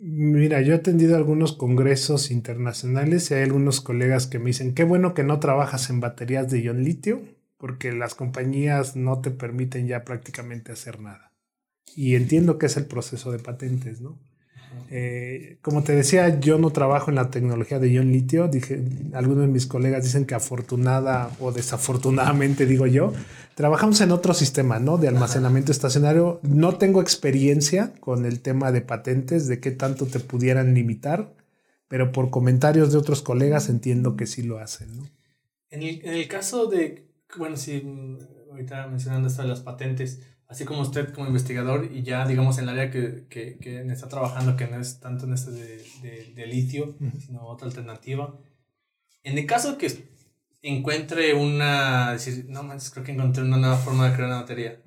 Mira, yo he atendido algunos congresos internacionales y hay algunos colegas que me dicen, qué bueno que no trabajas en baterías de ion litio, porque las compañías no te permiten ya prácticamente hacer nada. Y entiendo que es el proceso de patentes, ¿no? Eh, como te decía, yo no trabajo en la tecnología de ion litio. Dije, algunos de mis colegas dicen que afortunada o desafortunadamente, digo yo, trabajamos en otro sistema, ¿no? De almacenamiento estacionario. No tengo experiencia con el tema de patentes, de qué tanto te pudieran limitar, pero por comentarios de otros colegas entiendo que sí lo hacen, ¿no? En el, en el caso de, bueno, si ahorita mencionando esto de las patentes, así como usted como investigador y ya digamos en el área que, que, que está trabajando, que no es tanto en este de, de, litio, sino otra alternativa, en el caso que encuentre una, decir, no más creo que encontré una nueva forma de crear una batería,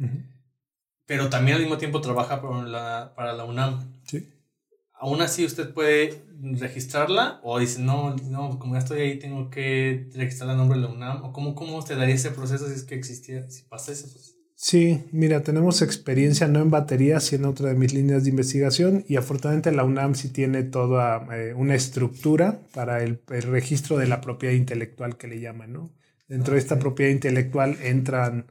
pero también al mismo tiempo trabaja para la, para la UNAM. Sí. Aún así usted puede registrarla o dice, no, no, como ya estoy ahí tengo que registrar el nombre de la UNAM, o cómo, cómo usted daría ese proceso si es que existía, si pasa ese proceso. Sí, mira, tenemos experiencia no en baterías, sino en otra de mis líneas de investigación y afortunadamente la UNAM sí tiene toda eh, una estructura para el, registro de la propiedad intelectual que le llaman, ¿no? Dentro de esta propiedad intelectual entran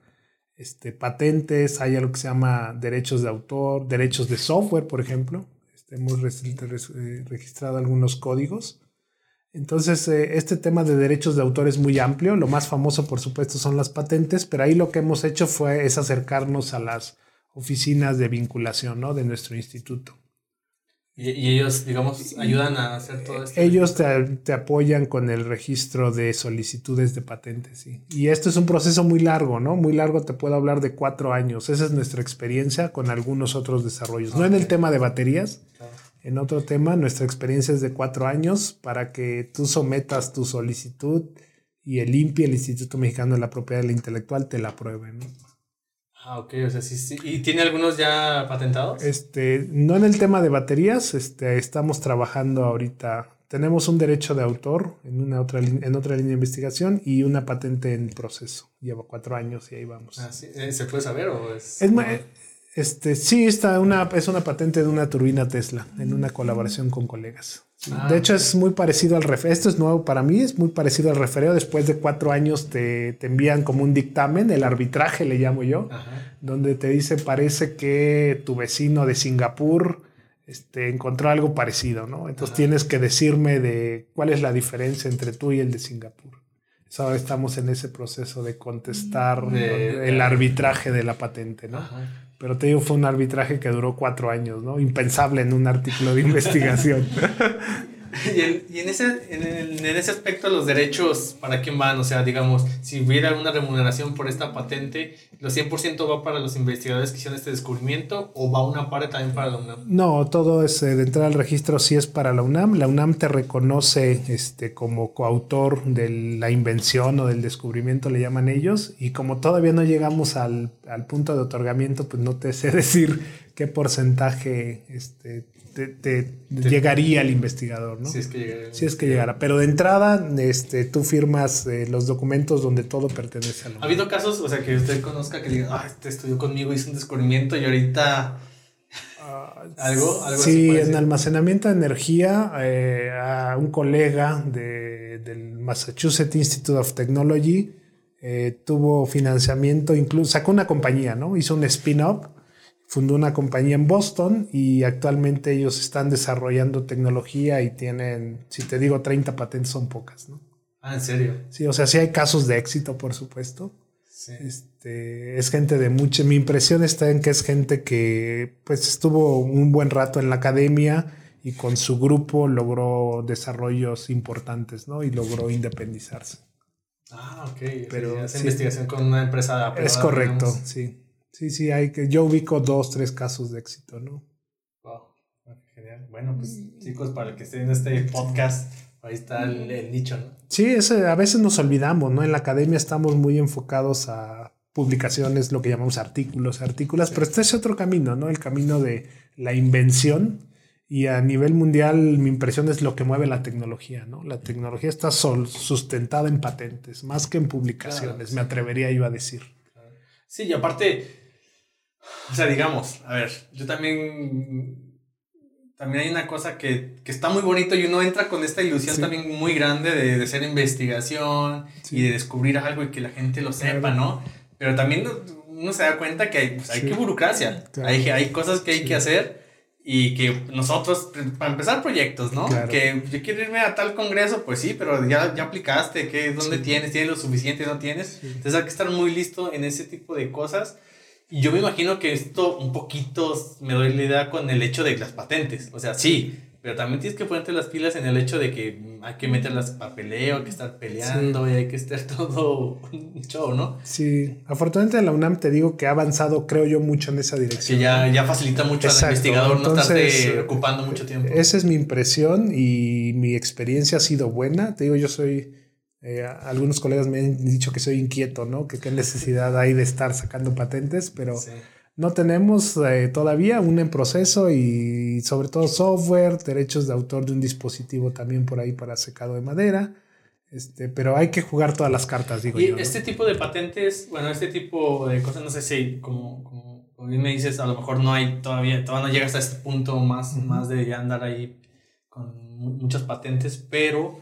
este, patentes, hay algo que se llama derechos de autor, derechos de software, por ejemplo. Este, hemos eh, registrado algunos códigos Entonces, eh, este tema de derechos de autor es muy amplio. Lo más famoso, por supuesto, son las patentes, pero ahí lo que hemos hecho fue es acercarnos a las oficinas de vinculación ¿no? de nuestro instituto. Y, ellos, digamos, ayudan a hacer todo esto. Ellos te, apoyan con el registro de solicitudes de patentes, sí. Y esto es un proceso muy largo, ¿no? Muy largo, te puedo hablar de cuatro años. Esa es nuestra experiencia con algunos otros desarrollos. No en el tema de baterías, en otro tema, nuestra experiencia es de cuatro años para que tú sometas tu solicitud y el INPI, el Instituto Mexicano de la Propiedad Intelectual, te la apruebe, ¿no? Ah, ok, o sea, sí, sí. ¿Y tiene algunos ya patentados? Este, no en el tema de baterías, este, estamos trabajando ahorita. Tenemos un derecho de autor en una otra, en otra línea de investigación y una patente en proceso. Lleva cuatro años y ahí vamos. Ah, sí. Eh, ¿Se puede saber o es.? es este, sí, está una, es una patente de una turbina Tesla en una colaboración con colegas. Ah, de hecho, es muy parecido al refereo. Esto es nuevo para mí, es muy parecido al refereo. Después de cuatro años te, te envían como un dictamen, el arbitraje le llamo yo, donde te dice, parece que tu vecino de Singapur este, encontró algo parecido, ¿no? Entonces tienes que decirme de cuál es la diferencia entre tú y el de Singapur. ahora estamos en ese proceso de contestar el arbitraje de la patente, ¿no? Pero te digo, fue un arbitraje que duró cuatro años, ¿no? Impensable en un artículo de investigación. y, en, ese, en, ese aspecto, los derechos, ¿para quién van? O sea, digamos, si hubiera una remuneración por esta patente, ¿los 100% va para los investigadores que hicieron este descubrimiento o va una parte también para la UNAM? No, todo es eh, de entrar al registro sí es para la UNAM. La UNAM te reconoce este, como coautor de la invención o del descubrimiento, le llaman ellos, y como todavía no llegamos al, al punto de otorgamiento, pues no te sé decir qué porcentaje este, te, llegaría el investigador, ¿no? Si es que llegara. Si es que llegara. Pero de entrada, este, tú firmas eh, los documentos donde todo pertenece a lo ¿Ha habido casos, o sea, que usted conozca que diga, ah, este estudió conmigo, hizo un descubrimiento y ahorita... Ah, ¿Algo? ¿Algo sí, en almacenamiento de energía, eh, a un colega de, del Massachusetts Institute of Technology eh, tuvo financiamiento, incluso sacó una compañía, ¿no? Hizo un spin-off fundó una compañía en Boston y actualmente ellos están desarrollando tecnología y tienen, si te digo 30 patentes, son pocas, ¿no? Ah, ¿en serio? Sí, o sea, sí hay casos de éxito, por supuesto. Sí. Este, es gente de mucha, mi impresión está en que es gente que pues estuvo un buen rato en la academia y con su grupo logró desarrollos importantes, ¿no? Y logró independizarse. Ah, ok. Pero hace investigación con una empresa Es correcto, sí. Sí, sí, hay que, yo ubico dos, tres casos de éxito, ¿no? Wow, genial. Bueno, pues chicos, para el que estén en este podcast, ahí está el, nicho, ¿no? Sí, ese, a veces nos olvidamos, ¿no? En la academia estamos muy enfocados a publicaciones, lo que llamamos artículos, artículos, pero este es otro camino, ¿no? El camino de la invención. Y a nivel mundial, mi impresión es lo que mueve la tecnología, ¿no? La tecnología está sustentada en patentes, más que en publicaciones, me atrevería yo a decir. Sí, y aparte, o sea, digamos, a ver, yo también. También hay una cosa que, está muy bonito y uno entra con esta ilusión también muy grande de, de hacer investigación y de descubrir algo y que la gente lo sepa, ¿no? Pero también uno se da cuenta que hay, pues, hay que burocracia, hay, hay cosas que hay que hacer y que nosotros, para empezar proyectos, ¿no? Que yo quiero irme a tal congreso, pues sí, pero ya, ya aplicaste, ¿qué, ¿dónde tienes? ¿Tienes lo suficiente? ¿No tienes? Entonces hay que estar muy listo en ese tipo de cosas. Yo me imagino que esto un poquito me doy la idea con el hecho de las patentes. O sea, sí, pero también tienes que ponerte las pilas en el hecho de que hay que meterlas papeleo, hay que estar peleando y hay que estar todo un show, ¿no? Sí, afortunadamente la UNAM te digo que ha avanzado, creo yo, mucho en esa dirección. Que ya, ya facilita mucho al investigador no estarte ocupando mucho tiempo. Esa es mi impresión y mi experiencia ha sido buena. Te digo, yo soy eh, algunos colegas me han dicho que soy inquieto, ¿no? Que qué necesidad hay de estar sacando patentes, pero no tenemos eh, todavía un en proceso y sobre todo software, derechos de autor de un dispositivo también por ahí para secado de madera. Este, pero hay que jugar todas las cartas, digo y yo. este tipo de patentes, bueno, este tipo de cosas, no sé si como, como, bien me dices, a lo mejor no hay todavía, todavía no llega hasta este punto más, más de ya andar ahí con muchas patentes, pero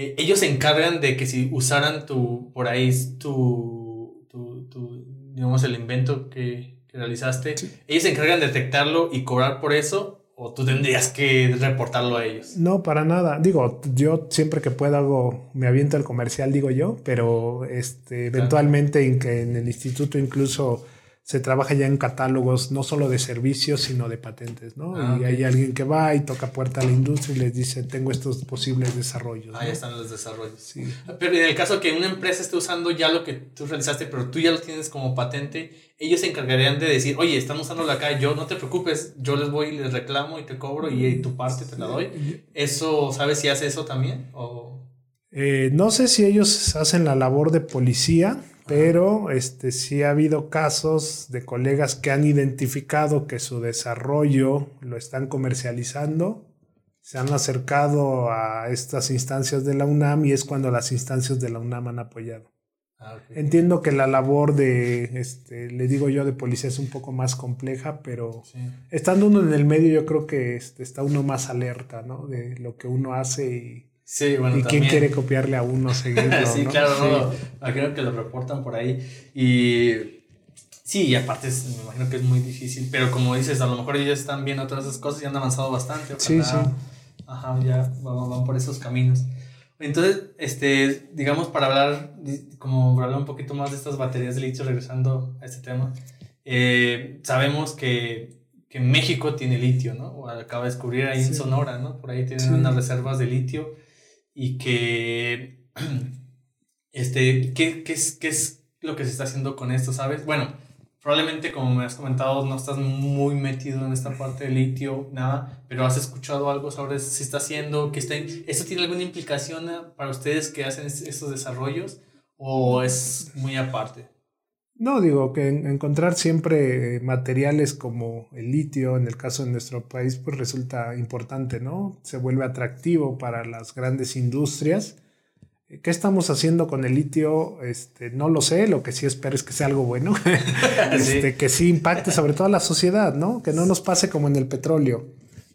eh, ellos se encargan de que si usaran tu, por ahí, tu, tu, tu digamos, el invento que, que realizaste, ellos se encargan de detectarlo y cobrar por eso, o tú tendrías que reportarlo a ellos. No, para nada. Digo, yo siempre que puedo hago, me aviento el comercial, digo yo, pero este, eventualmente en que en el instituto incluso se trabaja ya en catálogos no solo de servicios, sino de patentes, ¿no? Ah, y hay alguien que va y toca puerta a la industria y les dice, tengo estos posibles desarrollos. Ahí ¿no? están los desarrollos. Sí. Pero en el caso que una empresa esté usando ya lo que tú realizaste, pero tú ya lo tienes como patente, ellos se encargarían de decir, oye, están usándolo acá, yo no te preocupes, yo les voy y les reclamo y te cobro y tu parte te la doy. ¿Eso, sabes si hace eso también? ¿O... Eh, no sé si ellos hacen la labor de policía, pero este, sí ha habido casos de colegas que han identificado que su desarrollo lo están comercializando, se han acercado a estas instancias de la UNAM y es cuando las instancias de la UNAM han apoyado. Ah. Entiendo que la labor de, este, le digo yo, de policía es un poco más compleja, pero Sí. estando uno en el medio yo creo que este, está uno más alerta, ¿no? De lo que uno hace y, Sí, bueno, y quién también. quiere copiarle a uno, seguirlo, sí, ¿no? claro, Sí. no, imagino que lo reportan por ahí. Y sí, y aparte es- me imagino que es muy difícil, pero como dices, a lo mejor ellos están viendo todas esas cosas y han avanzado bastante. Sí, ojalá- sí. Ajá, ya van, van por esos caminos. Entonces, este, digamos, para hablar, como para hablar un poquito más de estas baterías de litio, regresando a este tema, eh, sabemos que, que México tiene litio, ¿no? O acaba de descubrir ahí en Sí. Sonora, ¿no? Por ahí tienen Sí. unas reservas de litio y que, este, ¿qué, qué, es, ¿qué es lo que se está haciendo con esto, sabes? Bueno, probablemente como me has comentado, no estás muy metido en esta parte de litio, nada, pero has escuchado algo sobre si está haciendo, que está, ¿esto tiene alguna implicación ah, para ustedes que hacen es- estos desarrollos o es muy aparte? No, digo que en- encontrar siempre materiales como el litio, en el caso de nuestro país, pues resulta importante, ¿no? Se vuelve atractivo para las grandes industrias. ¿Qué estamos haciendo con el litio? Este, no lo sé, lo que sí espero es que sea algo bueno, este, que sí impacte sobre todo a la sociedad, ¿no? Que no nos pase como en el petróleo,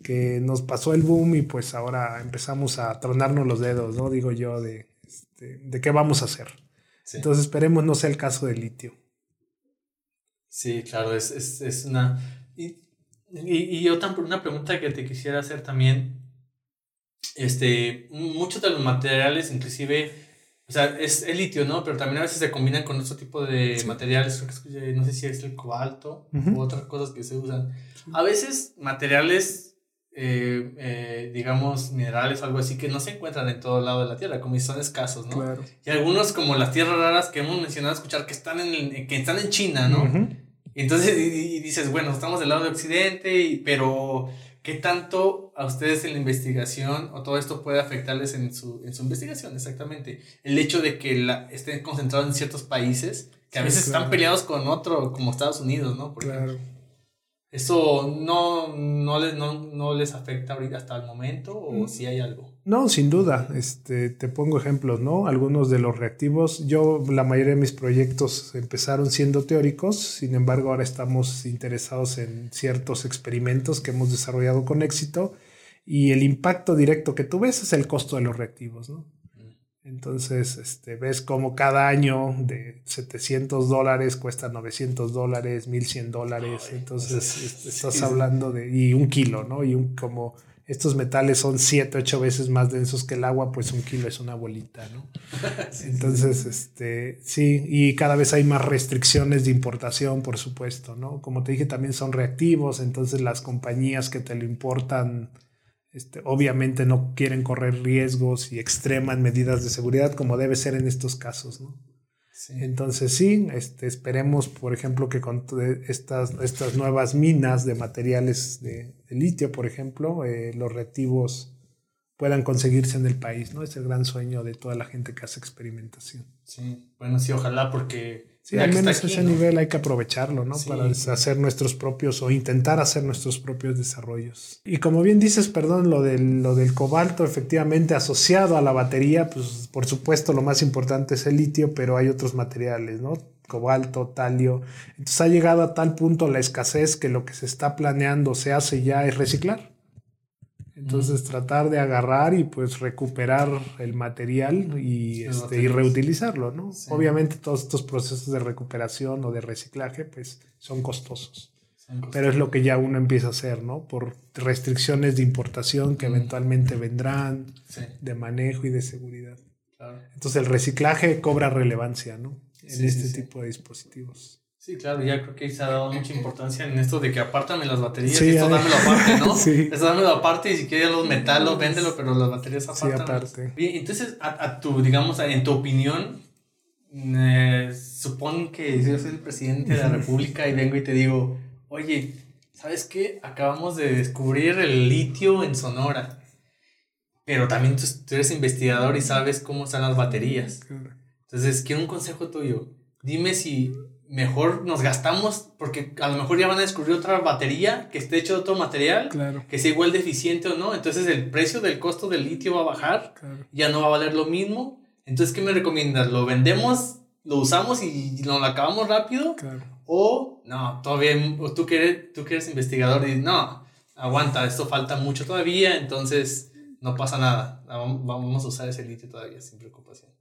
que nos pasó el boom y pues ahora empezamos a tronarnos los dedos, ¿no? Digo yo, de, este, de qué vamos a hacer. Sí. Entonces esperemos no sea el caso del litio. Sí, claro, es, es, es una... Y, y, y otra una pregunta que te quisiera hacer también, este, muchos de los materiales, inclusive, o sea, es el litio, ¿no? Pero también a veces se combinan con otro tipo de Sí. materiales, no sé si es el cobalto Ujú. u otras cosas que se usan. A veces materiales, eh, eh, digamos, minerales o algo así, que no se encuentran en todo lado de la Tierra, como son escasos, ¿no? Claro. Y algunos como las tierras raras que hemos mencionado escuchar que están en, que están en China, ¿no? Ujú. Y entonces y, y dices, bueno, estamos del lado de Occidente, y- pero ¿qué tanto a ustedes en la investigación o todo esto puede afectarles en su, en su investigación? Exactamente. El hecho de que la, estén concentrados en ciertos países que a Sí, veces claro. están peleados con otro, como Estados Unidos, ¿no? Por ejemplo. Claro. ¿Eso no, no, les, no, no les afecta ahorita hasta el momento o Mm. si hay algo? No, sin duda. Este, te pongo ejemplos, ¿no? Algunos de los reactivos. Yo, la mayoría de mis proyectos empezaron siendo teóricos, sin embargo, ahora estamos interesados en ciertos experimentos que hemos desarrollado con éxito y el impacto directo que tú ves es el costo de los reactivos, ¿no? Entonces, este, ves como cada año de 700 dólares cuesta 900 dólares, 1100 dólares. Entonces, este, estás hablando de. Y un kilo, ¿no? Y un como. Estos metales son 7, 8 veces más densos que el agua, pues un kilo es una bolita, ¿no? Entonces, este, sí, y cada vez hay más restricciones de importación, por supuesto, ¿no? Como te dije, también son reactivos, entonces las compañías que te lo importan, este, obviamente no quieren correr riesgos y extreman medidas de seguridad como debe ser en estos casos, ¿no? Entonces sí, este, esperemos, por ejemplo, que con estas, estas nuevas minas de materiales de, de litio, por ejemplo, eh, los reactivos puedan conseguirse en el país, ¿no? Es el gran sueño de toda la gente que hace experimentación. Sí, bueno, sí, ojalá porque... Sí, al menos aquí, ese ¿no? nivel hay que aprovecharlo, ¿no? Sí. Para hacer nuestros propios o intentar hacer nuestros propios desarrollos. Y como bien dices, perdón, lo del, lo del cobalto, efectivamente asociado a la batería, pues por supuesto lo más importante es el litio, pero hay otros materiales, ¿no? Cobalto, talio. Entonces ha llegado a tal punto la escasez que lo que se está planeando, se hace ya, es reciclar. Entonces tratar de agarrar y pues recuperar el material y, este, y reutilizarlo, ¿no? Sí. Obviamente todos estos procesos de recuperación o de reciclaje pues son costosos. pero es lo que ya uno empieza a hacer, ¿no? Por restricciones de importación que eventualmente vendrán, de manejo y de seguridad. Entonces el reciclaje cobra relevancia, ¿no? En este tipo de dispositivos. Sí, claro, ya creo que se ha dado mucha importancia en esto de que apártame las baterías y esto dámelo aparte, ¿no? sí. Esto dámelo aparte y si quieres los metales, véndelo, pero las baterías aparte. Sí, aparte. Bien, entonces, a, tu, digamos, en tu opinión, eh, supón que yo soy el presidente de la República y vengo y te digo, oye, ¿sabes qué? Acabamos de descubrir el litio en Sonora. Pero también tú, eres investigador y sabes cómo están las baterías. Entonces, quiero un consejo tuyo. Dime si mejor nos gastamos, porque a lo mejor ya van a descubrir otra batería que esté hecho de otro material, que sea igual de eficiente o no. Entonces, el precio del costo del litio va a bajar, ya no va a valer lo mismo. Entonces, ¿qué me recomiendas? ¿Lo vendemos, lo usamos y lo acabamos rápido? O, no, todavía, tú que, eres, tú que eres investigador y no, aguanta, esto falta mucho todavía, entonces no pasa nada. Vamos a usar ese litio todavía sin preocupación.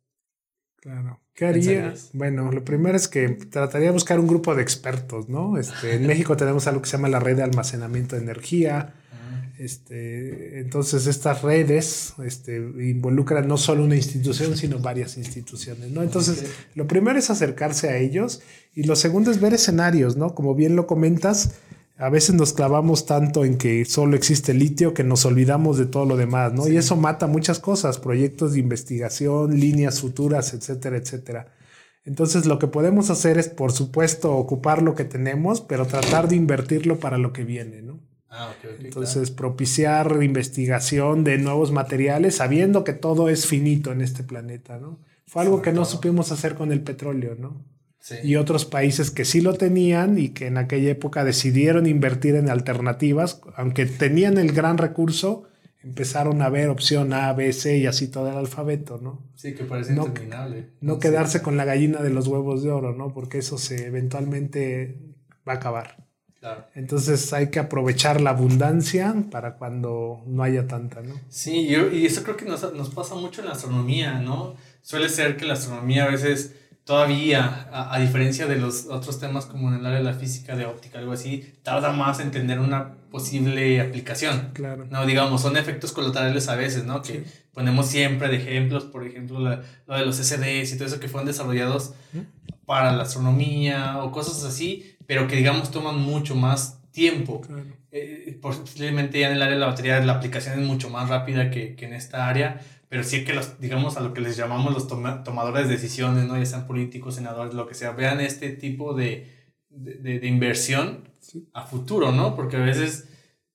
Claro. ¿Qué haría? Bueno, lo primero es que trataría de buscar un grupo de expertos, ¿no? Este, en México tenemos algo que se llama la red de almacenamiento de energía. Este, entonces estas redes este, involucran no solo una institución, sino varias instituciones, ¿no? Entonces, lo primero es acercarse a ellos y lo segundo es ver escenarios, ¿no? Como bien lo comentas, a veces nos clavamos tanto en que solo existe litio que nos olvidamos de todo lo demás, ¿no? Y eso mata muchas cosas, proyectos de investigación, líneas futuras, etcétera, etcétera. Entonces lo que podemos hacer es, por supuesto, ocupar lo que tenemos, pero tratar de invertirlo para lo que viene, ¿no? Ah, Entonces, propiciar investigación de nuevos materiales, sabiendo que todo es finito en este planeta, ¿no? Fue algo que no supimos hacer con el petróleo, ¿no? Y otros países que sí lo tenían y que en aquella época decidieron invertir en alternativas, aunque tenían el gran recurso, empezaron a ver opción A, B, C y así todo el alfabeto, ¿no? Sí, que parece no, interminable. No quedarse con la gallina de los huevos de oro, ¿no? Porque eso se eventualmente va a acabar. Entonces hay que aprovechar la abundancia para cuando no haya tanta, ¿no? Sí, yo, y eso creo que nos, nos, pasa mucho en la astronomía, ¿no? Suele ser que la astronomía a veces todavía, a, diferencia de los otros temas como en el área de la física, de óptica, algo así, tarda más en tener una posible aplicación. Claro. No, digamos, son efectos colaterales a veces, ¿no? Que ponemos siempre de ejemplos, por ejemplo, lo de los SDS y todo eso que fueron desarrollados para la astronomía o cosas así pero que digamos toman mucho más tiempo. Eh, posiblemente ya en el área de la batería la aplicación es mucho más rápida que, que en esta área, pero sí que los, digamos, a lo que les llamamos los tomadores de decisiones, ¿no? ya sean políticos, senadores, lo que sea, vean este tipo de, de, de inversión a futuro, ¿no? Porque a veces,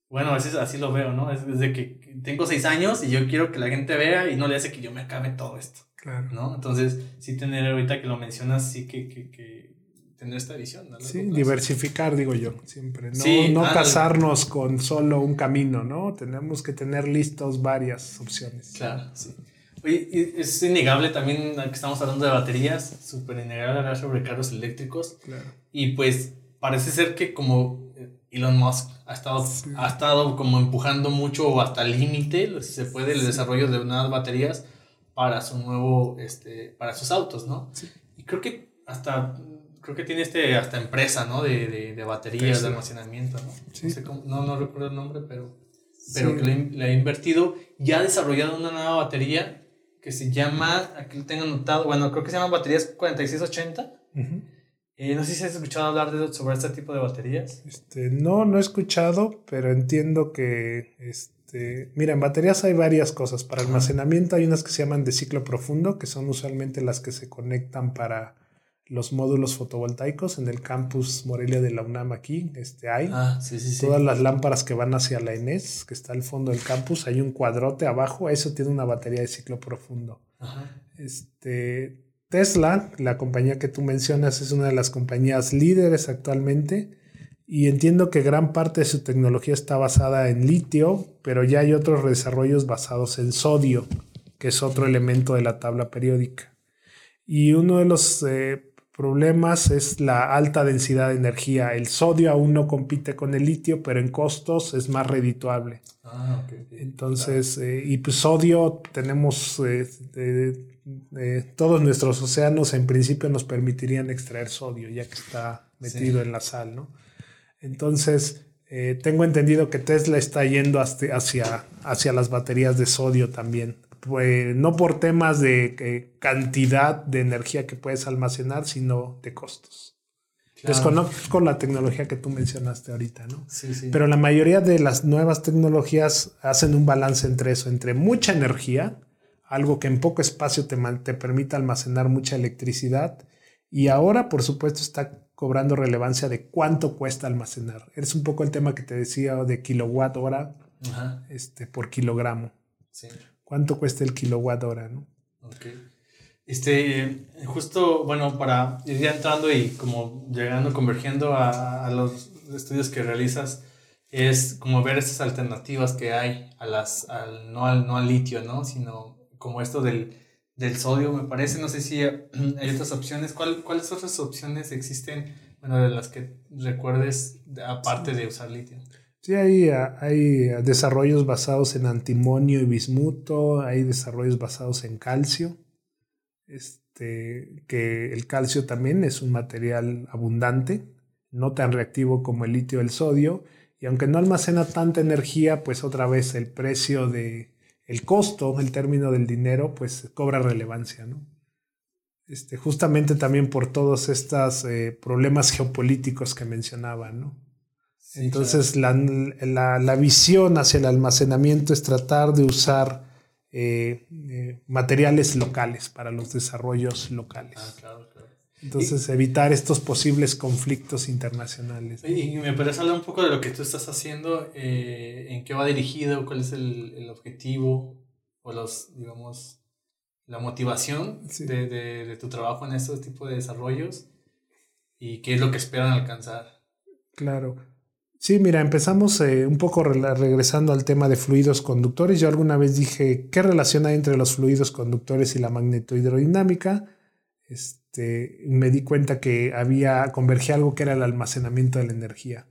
bueno, a veces así lo veo, ¿no? Es desde que tengo seis años y yo quiero que la gente vea y no le hace que yo me acabe todo esto. Claro. ¿no? Entonces, sí tener ahorita que lo mencionas, sí que, que, que tener esta visión. ¿no? Sí, diversificar, digo yo, siempre. No, no casarnos con solo un camino, ¿no? Tenemos que tener listos varias opciones. Claro, sí. Oye, es innegable también que estamos hablando de baterías, súper innegable hablar sobre carros eléctricos. Claro. Y pues parece ser que como eh, Elon Musk ha estado, ha estado como empujando mucho hasta el límite, si se puede, el desarrollo de unas baterías para su nuevo, este, para sus autos, ¿no? Y creo que hasta creo que tiene este hasta empresa, ¿no? De, de, de baterías, de almacenamiento, ¿no? Sí. No, no, recuerdo el nombre, pero, pero que le, ha invertido. Ya ha desarrollado una nueva batería que se llama, aquí lo tengo anotado, bueno, creo que se llama baterías 4680. eh, no sé si has escuchado hablar de, sobre este tipo de baterías. Este, no, no he escuchado, pero entiendo que, este, mira, en baterías hay varias cosas. Para almacenamiento hay unas que se llaman de ciclo profundo, que son usualmente las que se conectan para los módulos fotovoltaicos en el campus Morelia de la UNAM aquí, este hay. Ah, Todas las lámparas que van hacia la ENES, que está al fondo del campus, hay un cuadrote abajo, eso tiene una batería de ciclo profundo. Este, Tesla, la compañía que tú mencionas, es una de las compañías líderes actualmente y entiendo que gran parte de su tecnología está basada en litio, pero ya hay otros desarrollos basados en sodio, que es otro elemento de la tabla periódica. Y uno de los eh, problemas es la alta densidad de energía. El sodio aún no compite con el litio, pero en costos es más redituable. Ah, Entonces, eh, y pues sodio tenemos, eh, todos nuestros océanos en principio nos permitirían extraer sodio, ya que está metido en la sal, ¿no? Entonces, eh, tengo entendido que Tesla está yendo hacia, hacia las baterías de sodio también. Pues, no por temas de eh, cantidad de energía que puedes almacenar, sino de costos. Desconozco la tecnología que tú mencionaste ahorita, ¿no? Sí, sí. Pero la mayoría de las nuevas tecnologías hacen un balance entre eso, entre mucha energía, algo que en poco espacio te, te permita almacenar mucha electricidad, y ahora, por supuesto, está cobrando relevancia de cuánto cuesta almacenar. Es un poco el tema que te decía de kilowatt hora este, por kilogramo. Sí. ¿Cuánto cuesta el kilowatt hora? ¿no? Okay. Este, justo, bueno, para ir ya entrando y como llegando, convergiendo a, los estudios que realizas, es como ver esas alternativas que hay a las, al, no, al, no al litio, ¿no? Sino como esto del, del sodio, me parece. No sé si hay otras opciones. ¿Cuál, ¿Cuáles otras opciones existen, bueno, de las que recuerdes, aparte de usar litio? Sí, hay, hay desarrollos basados en antimonio y bismuto, hay desarrollos basados en calcio este, que el calcio también es un material abundante, no tan reactivo como el litio o el sodio, y aunque no almacena tanta energía, pues otra vez el precio de el costo, el término del dinero, pues cobra relevancia, ¿no? Este, justamente también por todos estos eh, problemas geopolíticos que mencionaba, ¿no? Entonces la, la, la, visión hacia el almacenamiento es tratar de usar eh, eh, materiales locales para los desarrollos locales. Ah, Entonces, evitar estos posibles conflictos internacionales. Y, me parece hablar un poco de lo que tú estás haciendo, eh, en qué va dirigido, cuál es el, el, objetivo o los, digamos, la motivación de, de, de, tu trabajo en estos tipos de desarrollos y qué es lo que esperan alcanzar. Claro. Sí, mira, empezamos eh, un poco regresando al tema de fluidos conductores. Yo alguna vez dije, ¿qué relación hay entre los fluidos conductores y la magnetohidrodinámica? Este, me di cuenta que había, convergía algo que era el almacenamiento de la energía.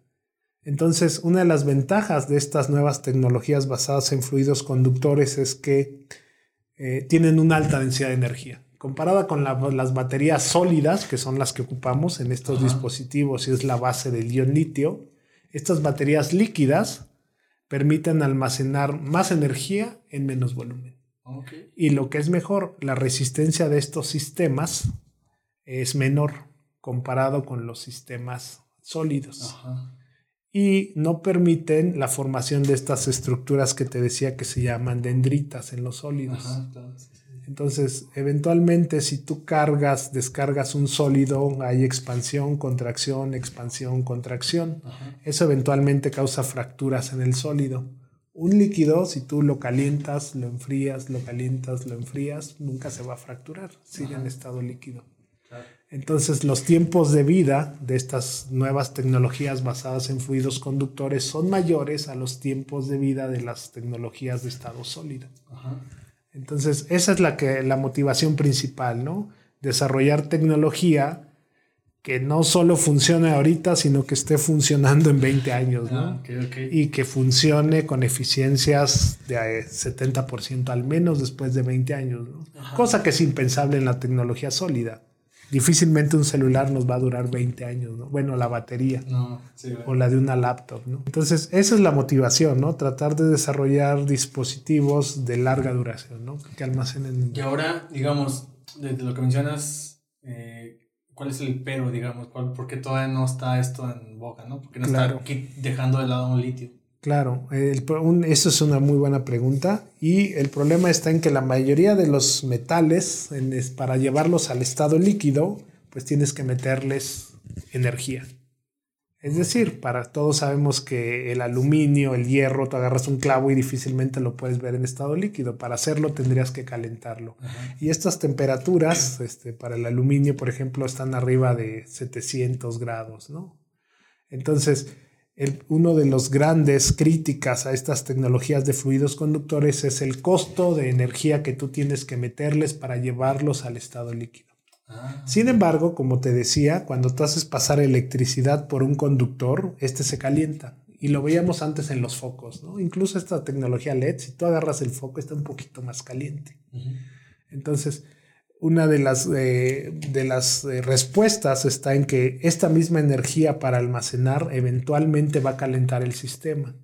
Entonces, una de las ventajas de estas nuevas tecnologías basadas en fluidos conductores es que eh, tienen una alta densidad de energía. Comparada con las baterías sólidas, que son las que ocupamos en estos dispositivos y es la base del ion litio, estas baterías líquidas permiten almacenar más energía en menos volumen. Y lo que es mejor, la resistencia de estos sistemas es menor comparado con los sistemas sólidos. Y no permiten la formación de estas estructuras que te decía que se llaman dendritas en los sólidos. Entonces, eventualmente, si tú cargas, descargas un sólido, hay expansión, contracción, expansión, contracción. Eso eventualmente causa fracturas en el sólido. Un líquido, si tú lo calientas, lo enfrías, lo calientas, lo enfrías, nunca se va a fracturar, sigue en estado líquido. Entonces, los tiempos de vida de estas nuevas tecnologías basadas en fluidos conductores son mayores a los tiempos de vida de las tecnologías de estado sólido. Entonces, esa es la, que, la motivación principal, ¿no? Desarrollar tecnología que no solo funcione ahorita, sino que esté funcionando en 20 años, ¿no? Ah, y que funcione con eficiencias de 70% al menos después de 20 años, ¿no? Cosa que es impensable en la tecnología sólida difícilmente un celular nos va a durar 20 años, ¿no? Bueno, la batería. o la de una laptop, ¿no? Entonces, esa es la motivación, ¿no? Tratar de desarrollar dispositivos de larga duración, ¿no? Que almacenen. Y ahora, digamos, de lo que mencionas, eh, ¿cuál es el pero, digamos? ¿Cuál, ¿Por qué todavía no está esto en boca, ¿no? ¿Por qué no está dejando de lado un litio? Claro, eso es una muy buena pregunta y el problema está en que la mayoría de los metales, para llevarlos al estado líquido, pues tienes que meterles energía. Es decir, para todos sabemos que el aluminio, el hierro, tú agarras un clavo y difícilmente lo puedes ver en estado líquido. Para hacerlo tendrías que calentarlo. Y estas temperaturas, este, para el aluminio, por ejemplo, están arriba de 700 grados, ¿no? Entonces, uno de los grandes críticas a estas tecnologías de fluidos conductores es el costo de energía que tú tienes que meterles para llevarlos al estado líquido. Ah. Sin embargo, como te decía, cuando tú haces pasar electricidad por un conductor, este se calienta. Y lo veíamos antes en los focos, ¿no? Incluso esta tecnología LED, si tú agarras el foco, está un poquito más caliente. Entonces, una de las, eh, de las eh, respuestas está en que esta misma energía para almacenar eventualmente va a calentar el sistema.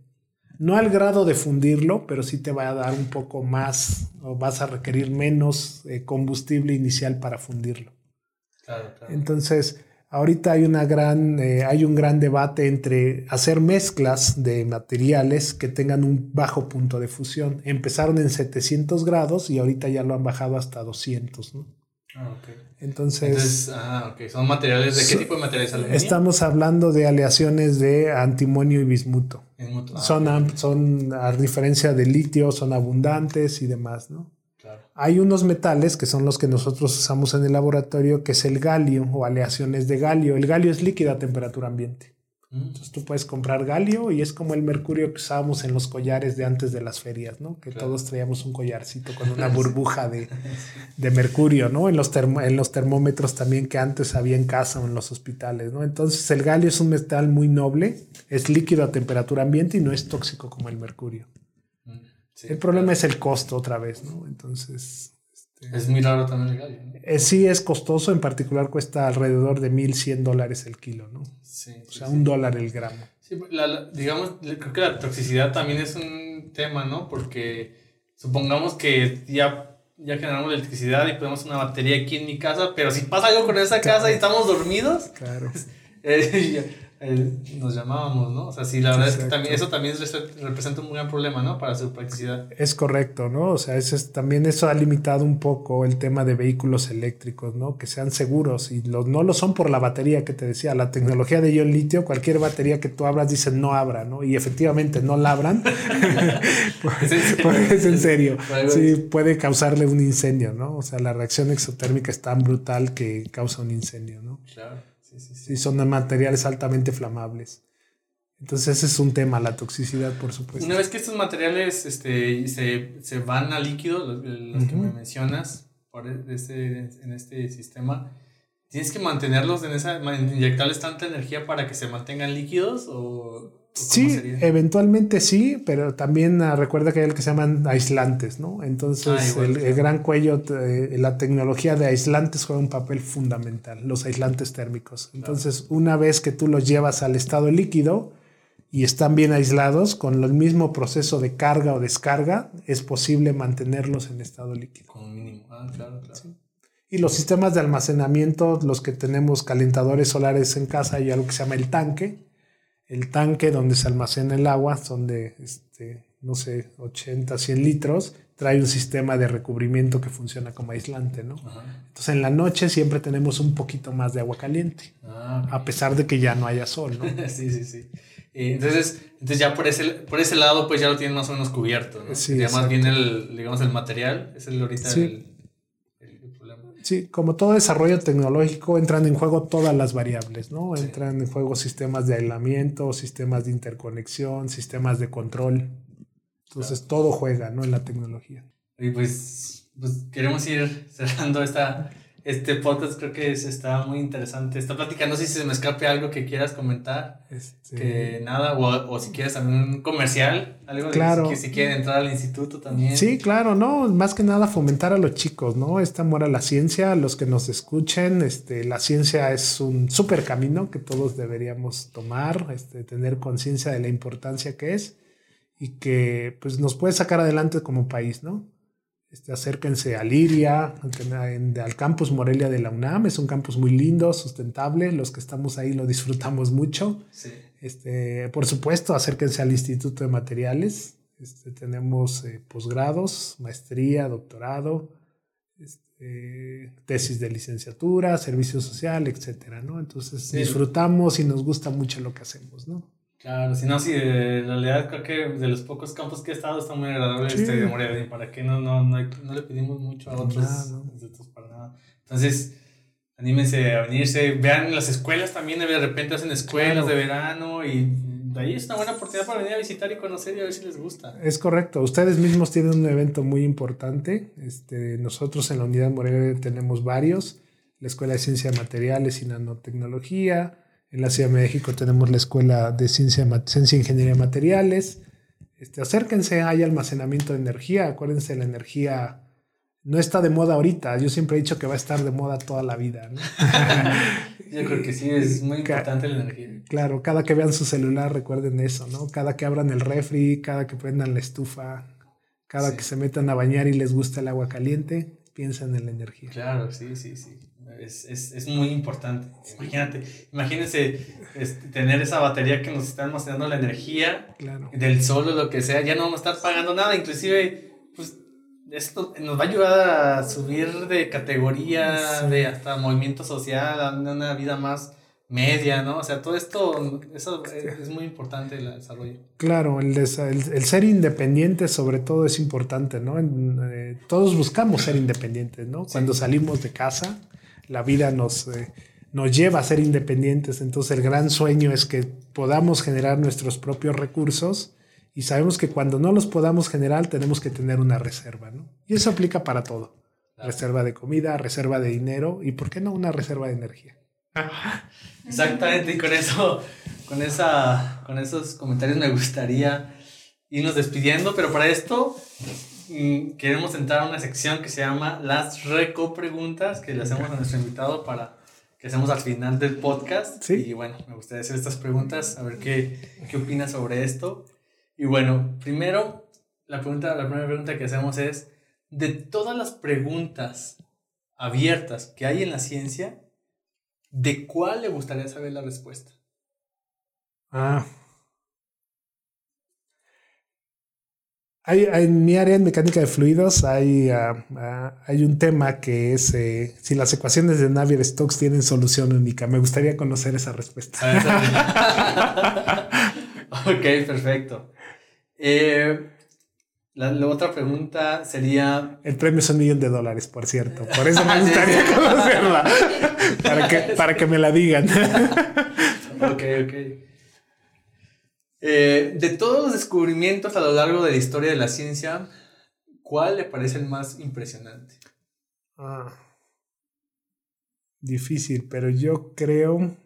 No al grado de fundirlo, pero sí te va a dar un poco más o vas a requerir menos eh, combustible inicial para fundirlo. Entonces, ahorita hay, una gran, hay un gran debate entre hacer mezclas de materiales que tengan un bajo punto de fusión. Empezaron en 700 grados y ahorita ya lo han bajado hasta 200. ¿no? Ah, okay. Entonces, ah, ¿son materiales de qué tipo de materiales? Estamos hablando de aleaciones de antimonio y bismuto. Ah, son, son, a diferencia de litio, son abundantes y demás, ¿no? Hay unos metales que son los que nosotros usamos en el laboratorio, que es el galio o aleaciones de galio. El galio es líquido a temperatura ambiente. Entonces tú puedes comprar galio y es como el mercurio que usábamos en los collares de antes de las ferias, ¿no? Que todos traíamos un collarcito con una burbuja de, de mercurio, ¿no? En los, en los termómetros también que antes había en casa o en los hospitales, ¿no? Entonces el galio es un metal muy noble, es líquido a temperatura ambiente y no es tóxico como el mercurio. El problema es el costo otra vez, ¿no? Entonces... Este, es muy raro también el galio. Eh, sí, es costoso, en particular cuesta alrededor de 1.100 dólares el kilo, ¿no? o sea, un dólar el gramo. Sí, digamos, creo que la toxicidad también es un tema, ¿no? Porque supongamos que ya, ya generamos electricidad y ponemos una batería aquí en mi casa, pero si pasa algo con esa casa y estamos dormidos, claro. Eh, nos llamábamos, ¿no? O sea, sí, la verdad es que también, eso también representa un gran problema, ¿no? Para su practicidad. Es correcto, ¿no? O sea, eso es, también eso ha limitado un poco el tema de vehículos eléctricos, ¿no? Que sean seguros y los, no lo son por la batería que te decía. La tecnología de ion litio, cualquier batería que tú abras dice no abra, ¿no? Y efectivamente no la abran. es en serio. Sí, puede causarle un incendio, ¿no? O sea, la reacción exotérmica es tan brutal que causa un incendio, ¿no? Claro. Sí, son materiales altamente flamables. Entonces ese es un tema, la toxicidad, por supuesto. Una vez que estos materiales este, se, se van a líquido, los, que me mencionas, por e, este, en este sistema, ¿tienes que mantenerlos en esa, inyectarles tanta energía para que se mantengan líquidos o Sí, eventualmente sí, pero también ah, recuerda que hay el que se llaman aislantes, ¿no? Entonces, ah, el, gran cuello, eh, la tecnología de aislantes juega un papel fundamental, los aislantes térmicos. Entonces, una vez que tú los llevas al estado líquido y están bien aislados, con el mismo proceso de carga o descarga, es posible mantenerlos en estado líquido. Con mínimo. Ah, claro, claro. Y los sistemas de almacenamiento, los que tenemos calentadores solares en casa, hay algo que se llama el tanque el tanque donde se almacena el agua son de, este, no sé, 80, 100 litros, trae un sistema de recubrimiento que funciona como aislante, ¿no? Entonces en la noche siempre tenemos un poquito más de agua caliente, ah, a pesar de que ya no haya sol, ¿no? sí, sí, sí. Entonces, entonces ya por ese, por ese lado pues ya lo tienen más o menos cubierto, ¿no? Sí, Además viene el, digamos, el material, es el ahorita el, Sí, como todo desarrollo tecnológico, entran en juego todas las variables, ¿no? Entran en juego sistemas de aislamiento, sistemas de interconexión, sistemas de control. Entonces todo juega, ¿no? En la tecnología. Y pues, pues queremos ir cerrando esta, este podcast creo que está muy interesante. Esta plática, no sé si se me escape algo que quieras comentar. Este... Que nada, o, o, si quieres también un comercial, algo claro. que si quieren entrar al instituto también. Sí, claro, no, más que nada fomentar a los chicos, ¿no? Este amor a la ciencia, a los que nos escuchen, este, la ciencia es un súper camino que todos deberíamos tomar, este, tener conciencia de la importancia que es y que pues nos puede sacar adelante como país, ¿no? Este, acérquense a Liria, al campus Morelia de la UNAM. Es un campus muy lindo, sustentable. Los que estamos ahí lo disfrutamos mucho. Este, por supuesto, acérquense al Instituto de Materiales. Este, tenemos eh, posgrados, maestría, doctorado, este, tesis de licenciatura, servicio social, etcétera, ¿no? Entonces disfrutamos y nos gusta mucho lo que hacemos, ¿no? Claro, si no, sí, en realidad creo que de los pocos campos que he estado está muy agradable este de Morelia. ¿Para qué no, no, no, no, le pedimos mucho a otros institutos para nada? Entonces, anímense a venirse. Vean las escuelas también, de repente hacen escuelas de verano y de ahí es una buena oportunidad para venir a visitar y conocer y a ver si les gusta. Es correcto. Ustedes mismos tienen un evento muy importante. Este, nosotros en la Unidad Morelia tenemos varios. La Escuela de Ciencia de Materiales y Nanotecnología en la Ciudad de México tenemos la Escuela de Ciencia, Ciencia e Ingeniería de Materiales. Este, acérquense, hay almacenamiento de energía. Acuérdense, la energía no está de moda ahorita. Yo siempre he dicho que va a estar de moda toda la vida. ¿no? Yo creo que sí, es muy importante la energía. Claro, cada que vean su celular recuerden eso, ¿no? Cada que abran el refri, cada que prendan la estufa, cada que se metan a bañar y les gusta el agua caliente, piensen en la energía. Claro, sí, sí, sí. Es, es, es muy importante. Imagínate, imagínense este, tener esa batería que nos está almacenando la energía del sol o lo que sea. Ya no vamos a estar pagando nada, inclusive, pues esto nos va a ayudar a subir de categoría, de hasta movimiento social, a una vida más media, ¿no? O sea, todo esto, eso es muy importante el desarrollo. Claro, el, el, ser independiente sobre todo es importante, ¿no? Eh, todos buscamos ser independientes, ¿no? Cuando salimos de casa, la vida nos, eh, nos lleva a ser independientes, entonces el gran sueño es que podamos generar nuestros propios recursos y sabemos que cuando no los podamos generar tenemos que tener una reserva, ¿no? Y eso aplica para todo. Reserva de comida, reserva de dinero y, ¿por qué no, una reserva de energía? Exactamente, y con eso, con, esa, con esos comentarios me gustaría irnos despidiendo, pero para esto queremos entrar a una sección que se llama las reco preguntas que le hacemos a nuestro invitado para que hacemos al final del podcast. Y bueno, me gustaría hacer estas preguntas, a ver qué, qué opinas sobre esto. Y bueno, primero, la, pregunta, la primera pregunta que hacemos es, de todas las preguntas abiertas que hay en la ciencia, ¿de cuál le gustaría saber la respuesta? Ah. Hay, en mi área en mecánica de fluidos hay, ah, ah, hay un tema que es eh, si las ecuaciones de Navier-Stokes tienen solución única. Me gustaría conocer esa respuesta. ok, perfecto. Eh, la, otra pregunta sería... El premio es un millón de dólares, por cierto. Por eso me gustaría conocerla. para, que, para que me la digan. ok, ok. Eh, de todos los descubrimientos a lo largo de la historia de la ciencia, ¿cuál le parece el más impresionante? Ah, difícil, pero yo creo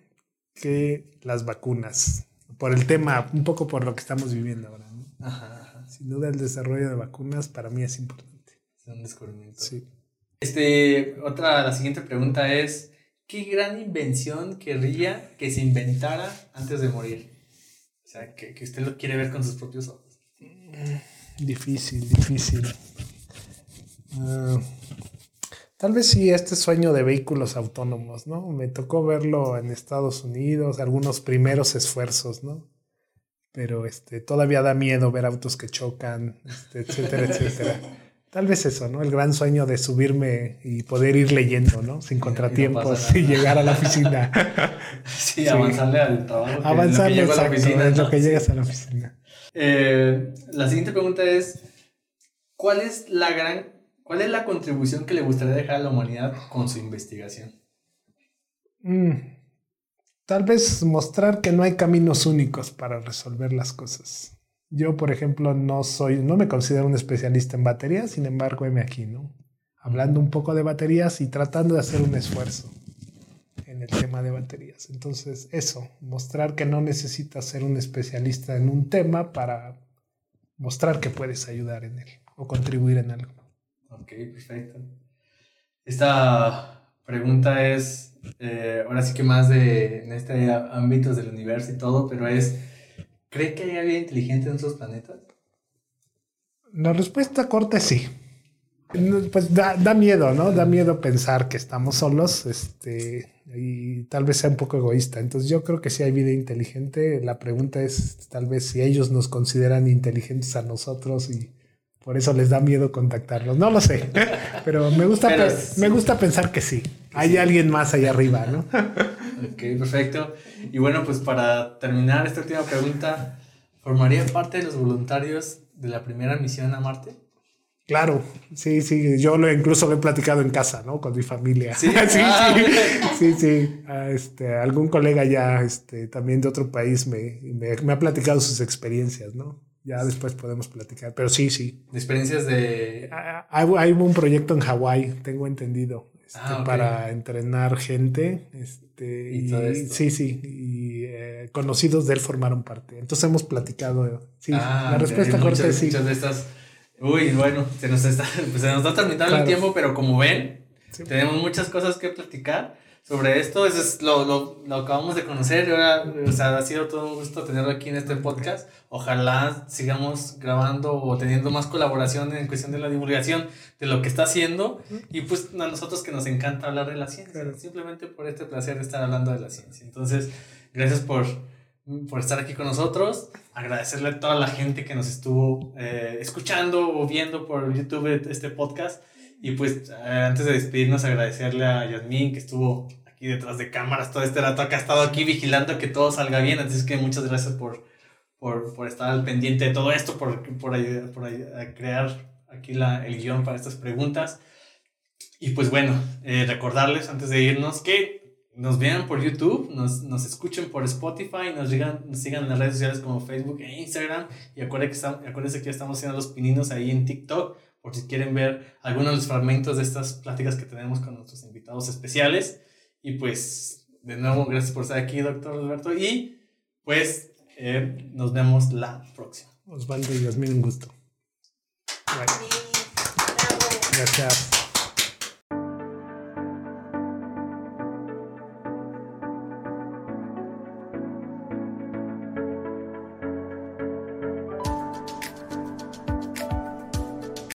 que las vacunas. Por el tema, un poco por lo que estamos viviendo ahora. Ajá. Sin duda el desarrollo de vacunas para mí es importante. Es un descubrimiento. Sí. Este, otra, la siguiente pregunta es, ¿qué gran invención querría que se inventara antes de morir? Sea, que, que usted lo quiere ver con sus propios ojos. Difícil, difícil. Ah, tal vez sí este sueño de vehículos autónomos, ¿no? Me tocó verlo en Estados Unidos, algunos primeros esfuerzos, ¿no? pero este, todavía da miedo ver autos que chocan, este, etcétera, etcétera. Tal vez eso, ¿no? El gran sueño de subirme y poder ir leyendo, ¿no? Sin contratiempos y, llegar a la oficina. sí, avanzarle al trabajo. Avanzarle, exacto, a la oficina, es lo que llegas a la oficina. Eh, la siguiente pregunta es, ¿cuál es la gran, cuál es la contribución que le gustaría dejar a la humanidad con su investigación? Mm. Tal vez mostrar que no hay caminos únicos para resolver las cosas. Yo, por ejemplo, no soy, no me considero un especialista en baterías, sin embargo, heme aquí, ¿no? Hablando un poco de baterías y tratando de hacer un esfuerzo en el tema de baterías. Entonces, eso, mostrar que no necesitas ser un especialista en un tema para mostrar que puedes ayudar en él o contribuir en algo. Ok, perfecto. Esta pregunta es eh, ahora sí que más de, en este ámbitos del universo y todo, pero es, ¿cree que hay vida inteligente en otros planetas? La respuesta corta es sí. Pues da, da, miedo, ¿no? Da miedo pensar que estamos solos este, y tal vez sea un poco egoísta. Entonces yo creo que si hay vida inteligente. La pregunta es tal vez si ellos nos consideran inteligentes a nosotros y por eso les da miedo contactarlos. No lo sé, pero me gusta, me gusta pensar que sí. Hay alguien más allá arriba, ¿no? ok, perfecto. Y bueno, pues para terminar esta última pregunta, ¿formaría parte de los voluntarios de la primera misión a Marte? Claro, sí, sí, yo lo incluso lo he platicado en casa, ¿no? Con mi familia. Sí, sí, ah, sí, sí, ah, Este, algún colega ya, este, también de otro país me, me ha platicado sus experiencias, ¿no? Ya después podemos platicar, pero sí, sí. experiencias de...? Ah, hay, un proyecto en Hawái, tengo entendido, este, ah, para entrenar gente. Este, y, Sí, sí, y eh, conocidos de él formaron parte. Entonces hemos platicado. Sí, ah, la respuesta corta es sí. Muchas de estas Uy, bueno, se nos está, pues se nos está terminando Claro. el tiempo, pero como ven, Sí. tenemos muchas cosas que platicar sobre esto. Eso es lo, lo, lo acabamos de conocer y ahora, o sea, ha sido todo un gusto tenerlo aquí en este podcast. Ojalá sigamos grabando o teniendo más colaboración en cuestión de la divulgación de lo que está haciendo. Y pues a nosotros que nos encanta hablar de la ciencia, Claro. simplemente por este placer de estar hablando de la ciencia. Entonces, gracias por, por estar aquí con nosotros. Agradecerle a toda la gente que nos estuvo eh, escuchando o viendo por YouTube este podcast. Y pues eh, antes de despedirnos, agradecerle a Yasmín que estuvo aquí detrás de cámaras todo este rato, que ha estado aquí vigilando que todo salga bien. Así que muchas gracias por, por, por estar al pendiente de todo esto, por, por, ayudar- por ayudar crear aquí la, el guion para estas preguntas. Y pues bueno, eh, recordarles antes de irnos que nos vean por YouTube, nos, nos escuchen por Spotify, nos, sigan, nos sigan en las redes sociales como Facebook e Instagram. Y acuérdense que, estamos, acuérdense que ya estamos haciendo los pininos ahí en TikTok, por si quieren ver algunos de los fragmentos de estas pláticas que tenemos con nuestros invitados especiales. Y pues, de nuevo, gracias por estar aquí, doctor Alberto. Y pues, eh, nos vemos la próxima. Osvaldo y Yasmín, un gusto. Bye. Gracias.